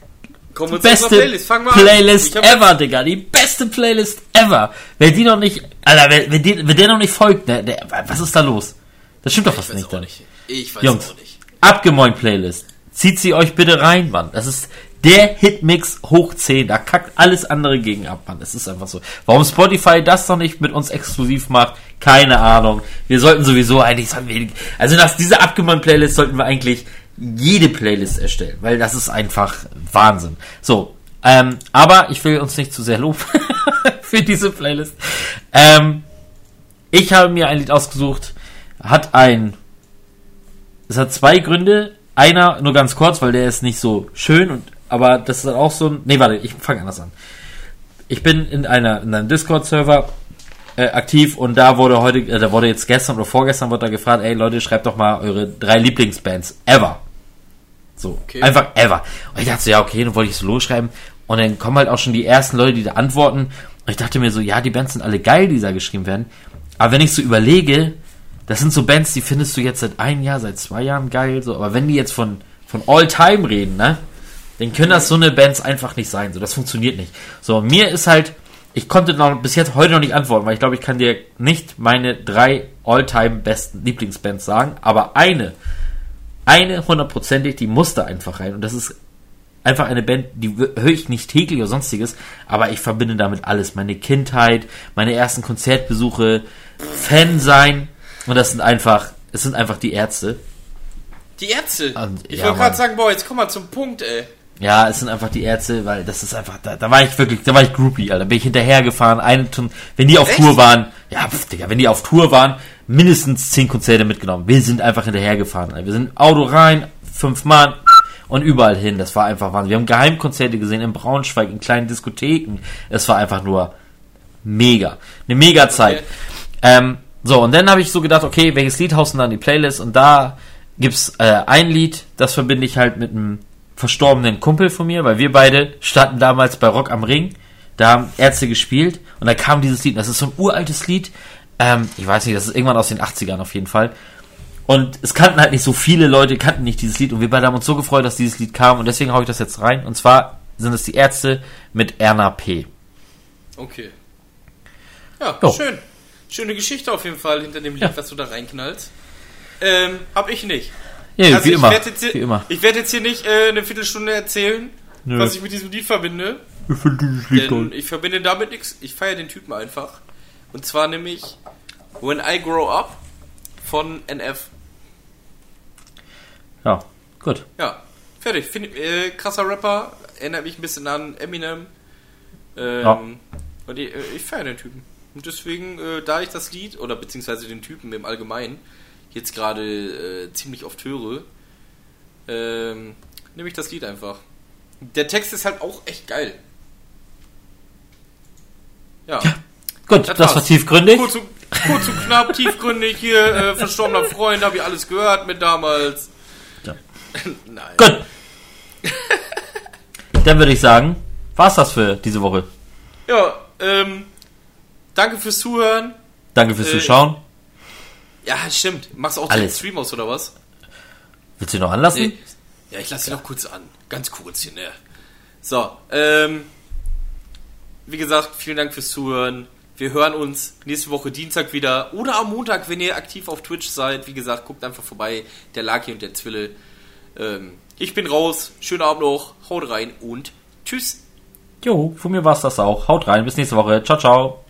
Kommen wir Beste zu unserer Playlist. Fangen wir an. Playlist hab ever, Digga. Die beste Playlist ever. Wer die noch nicht, Alter, wer, wer, die, wer der noch nicht folgt, ne, der, was ist da los? Das stimmt doch was nicht dann. nicht. Ich weiß Jungs, auch nicht. abgemoin Playlist. Zieht sie euch bitte rein, Mann. Das ist der Hitmix hoch 10. Da kackt alles andere gegen ab, Mann. Das ist einfach so. Warum Spotify das noch nicht mit uns exklusiv macht, keine Ahnung. Wir sollten sowieso eigentlich, wir- also nach dieser abgemoin Playlist sollten wir eigentlich jede Playlist erstellen, weil das ist einfach Wahnsinn. So, ähm, aber ich will uns nicht zu sehr loben <laughs> für diese Playlist. Ähm, ich habe mir ein Lied ausgesucht, hat ein es hat zwei Gründe. Einer nur ganz kurz, weil der ist nicht so schön und aber das ist auch so ein. Nee, warte, ich fange anders an. Ich bin in einer in einem Discord-Server äh, aktiv und da wurde heute, äh, da wurde jetzt gestern oder vorgestern wurde da gefragt, ey Leute, schreibt doch mal eure drei Lieblingsbands ever. So, Okay. einfach ever. Und ich dachte so, ja, okay, dann wollte ich so losschreiben. Und dann kommen halt auch schon die ersten Leute, die da antworten. Und ich dachte mir so, ja, die Bands sind alle geil, die da geschrieben werden. Aber wenn ich so überlege, das sind so Bands, die findest du jetzt seit einem Jahr, seit zwei Jahren geil, so. Aber wenn die jetzt von, von All-Time reden, ne? Dann können das so eine Bands einfach nicht sein. So, das funktioniert nicht. So, mir ist halt, ich konnte noch bis jetzt heute noch nicht antworten, weil ich glaube, ich kann dir nicht meine drei All-Time besten Lieblingsbands sagen, aber eine, eine hundertprozentig, die musste einfach rein. Und das ist einfach eine Band, die höre ich nicht täglich oder sonstiges, aber ich verbinde damit alles. Meine Kindheit, meine ersten Konzertbesuche, Fan sein. Und das sind einfach, es sind einfach die Ärzte. Die Ärzte. Und- ich ja, wollte gerade sagen, boah, jetzt komm mal zum Punkt, ey. Ja, es sind einfach die Ärzte, weil das ist einfach, da, da war ich wirklich, da war ich Groupie, Alter. Bin ich hinterhergefahren, eine Ton, wenn die auf Echt? Tour waren, ja, pf, Digga, wenn die auf Tour waren, mindestens zehn Konzerte mitgenommen. Wir sind einfach hinterhergefahren, Alter. Wir sind Auto rein, fünf Mann und überall hin. Das war einfach Wahnsinn. Wir haben Geheimkonzerte gesehen in Braunschweig, in kleinen Diskotheken. Es war einfach nur mega. Eine mega Zeit. Okay. Ähm, so, und dann habe ich so gedacht, okay, welches Lied haust du dann in die Playlist? Und da gibt's äh, ein Lied, das verbinde ich halt mit einem verstorbenen Kumpel von mir, weil wir beide standen damals bei Rock am Ring. Da haben Ärzte gespielt und da kam dieses Lied. Das ist so ein uraltes Lied. Ähm, ich weiß nicht, das ist irgendwann aus den 80ern auf jeden Fall. Und es kannten halt nicht so viele Leute, kannten nicht dieses Lied. Und wir beide haben uns so gefreut, dass dieses Lied kam. Und deswegen hau ich das jetzt rein. Und zwar sind es die Ärzte mit Erna P. Okay. Ja, Jo. schön. Schöne Geschichte auf jeden Fall hinter dem Lied, Ja. was du da reinknallst. Ähm, hab ich nicht. Ja, Also wie ich immer. hier, Wie immer. Ich werde jetzt hier nicht äh, eine Viertelstunde erzählen, Nö. was ich mit diesem Lied verbinde. Ich finde dieses Lied Denn ich verbinde damit nichts. Ich feiere den Typen einfach. Und zwar nämlich When I Grow Up von NF. Ja, gut. Ja, fertig. Find, äh, krasser Rapper. Erinnert mich ein bisschen an Eminem. Ähm, Ja. Und ich, äh, ich feiere den Typen. Und deswegen, äh, da ich das Lied, oder beziehungsweise den Typen im Allgemeinen, jetzt gerade äh, ziemlich oft höre, ähm, nehme ich das Lied einfach. Der Text ist halt auch echt geil. Ja. Gut, das, war's. war tiefgründig. Kurz und, kurz und knapp, <laughs> tiefgründig hier, äh, verstorbener Freund, habe ich alles gehört mit damals. Ja. <laughs> Nein. Gut. Dann würde ich sagen, war's das für diese Woche. Ja, ähm, danke fürs Zuhören. Danke fürs Äh, Zuschauen. Ja, stimmt. Machst du auch den Alles. Stream aus, oder was? Willst du ihn noch anlassen? Nee. Ja, ich lasse sie noch kurz an. Ganz kurz hier, ne? So, ähm, wie gesagt, vielen Dank fürs Zuhören. Wir hören uns nächste Woche Dienstag wieder oder am Montag, wenn ihr aktiv auf Twitch seid. Wie gesagt, guckt einfach vorbei. Der Laki und der Zwille. Ähm, ich bin raus. Schönen Abend noch. Haut rein und tschüss. Jo, von mir war's das auch. Haut rein, bis nächste Woche. Ciao, ciao.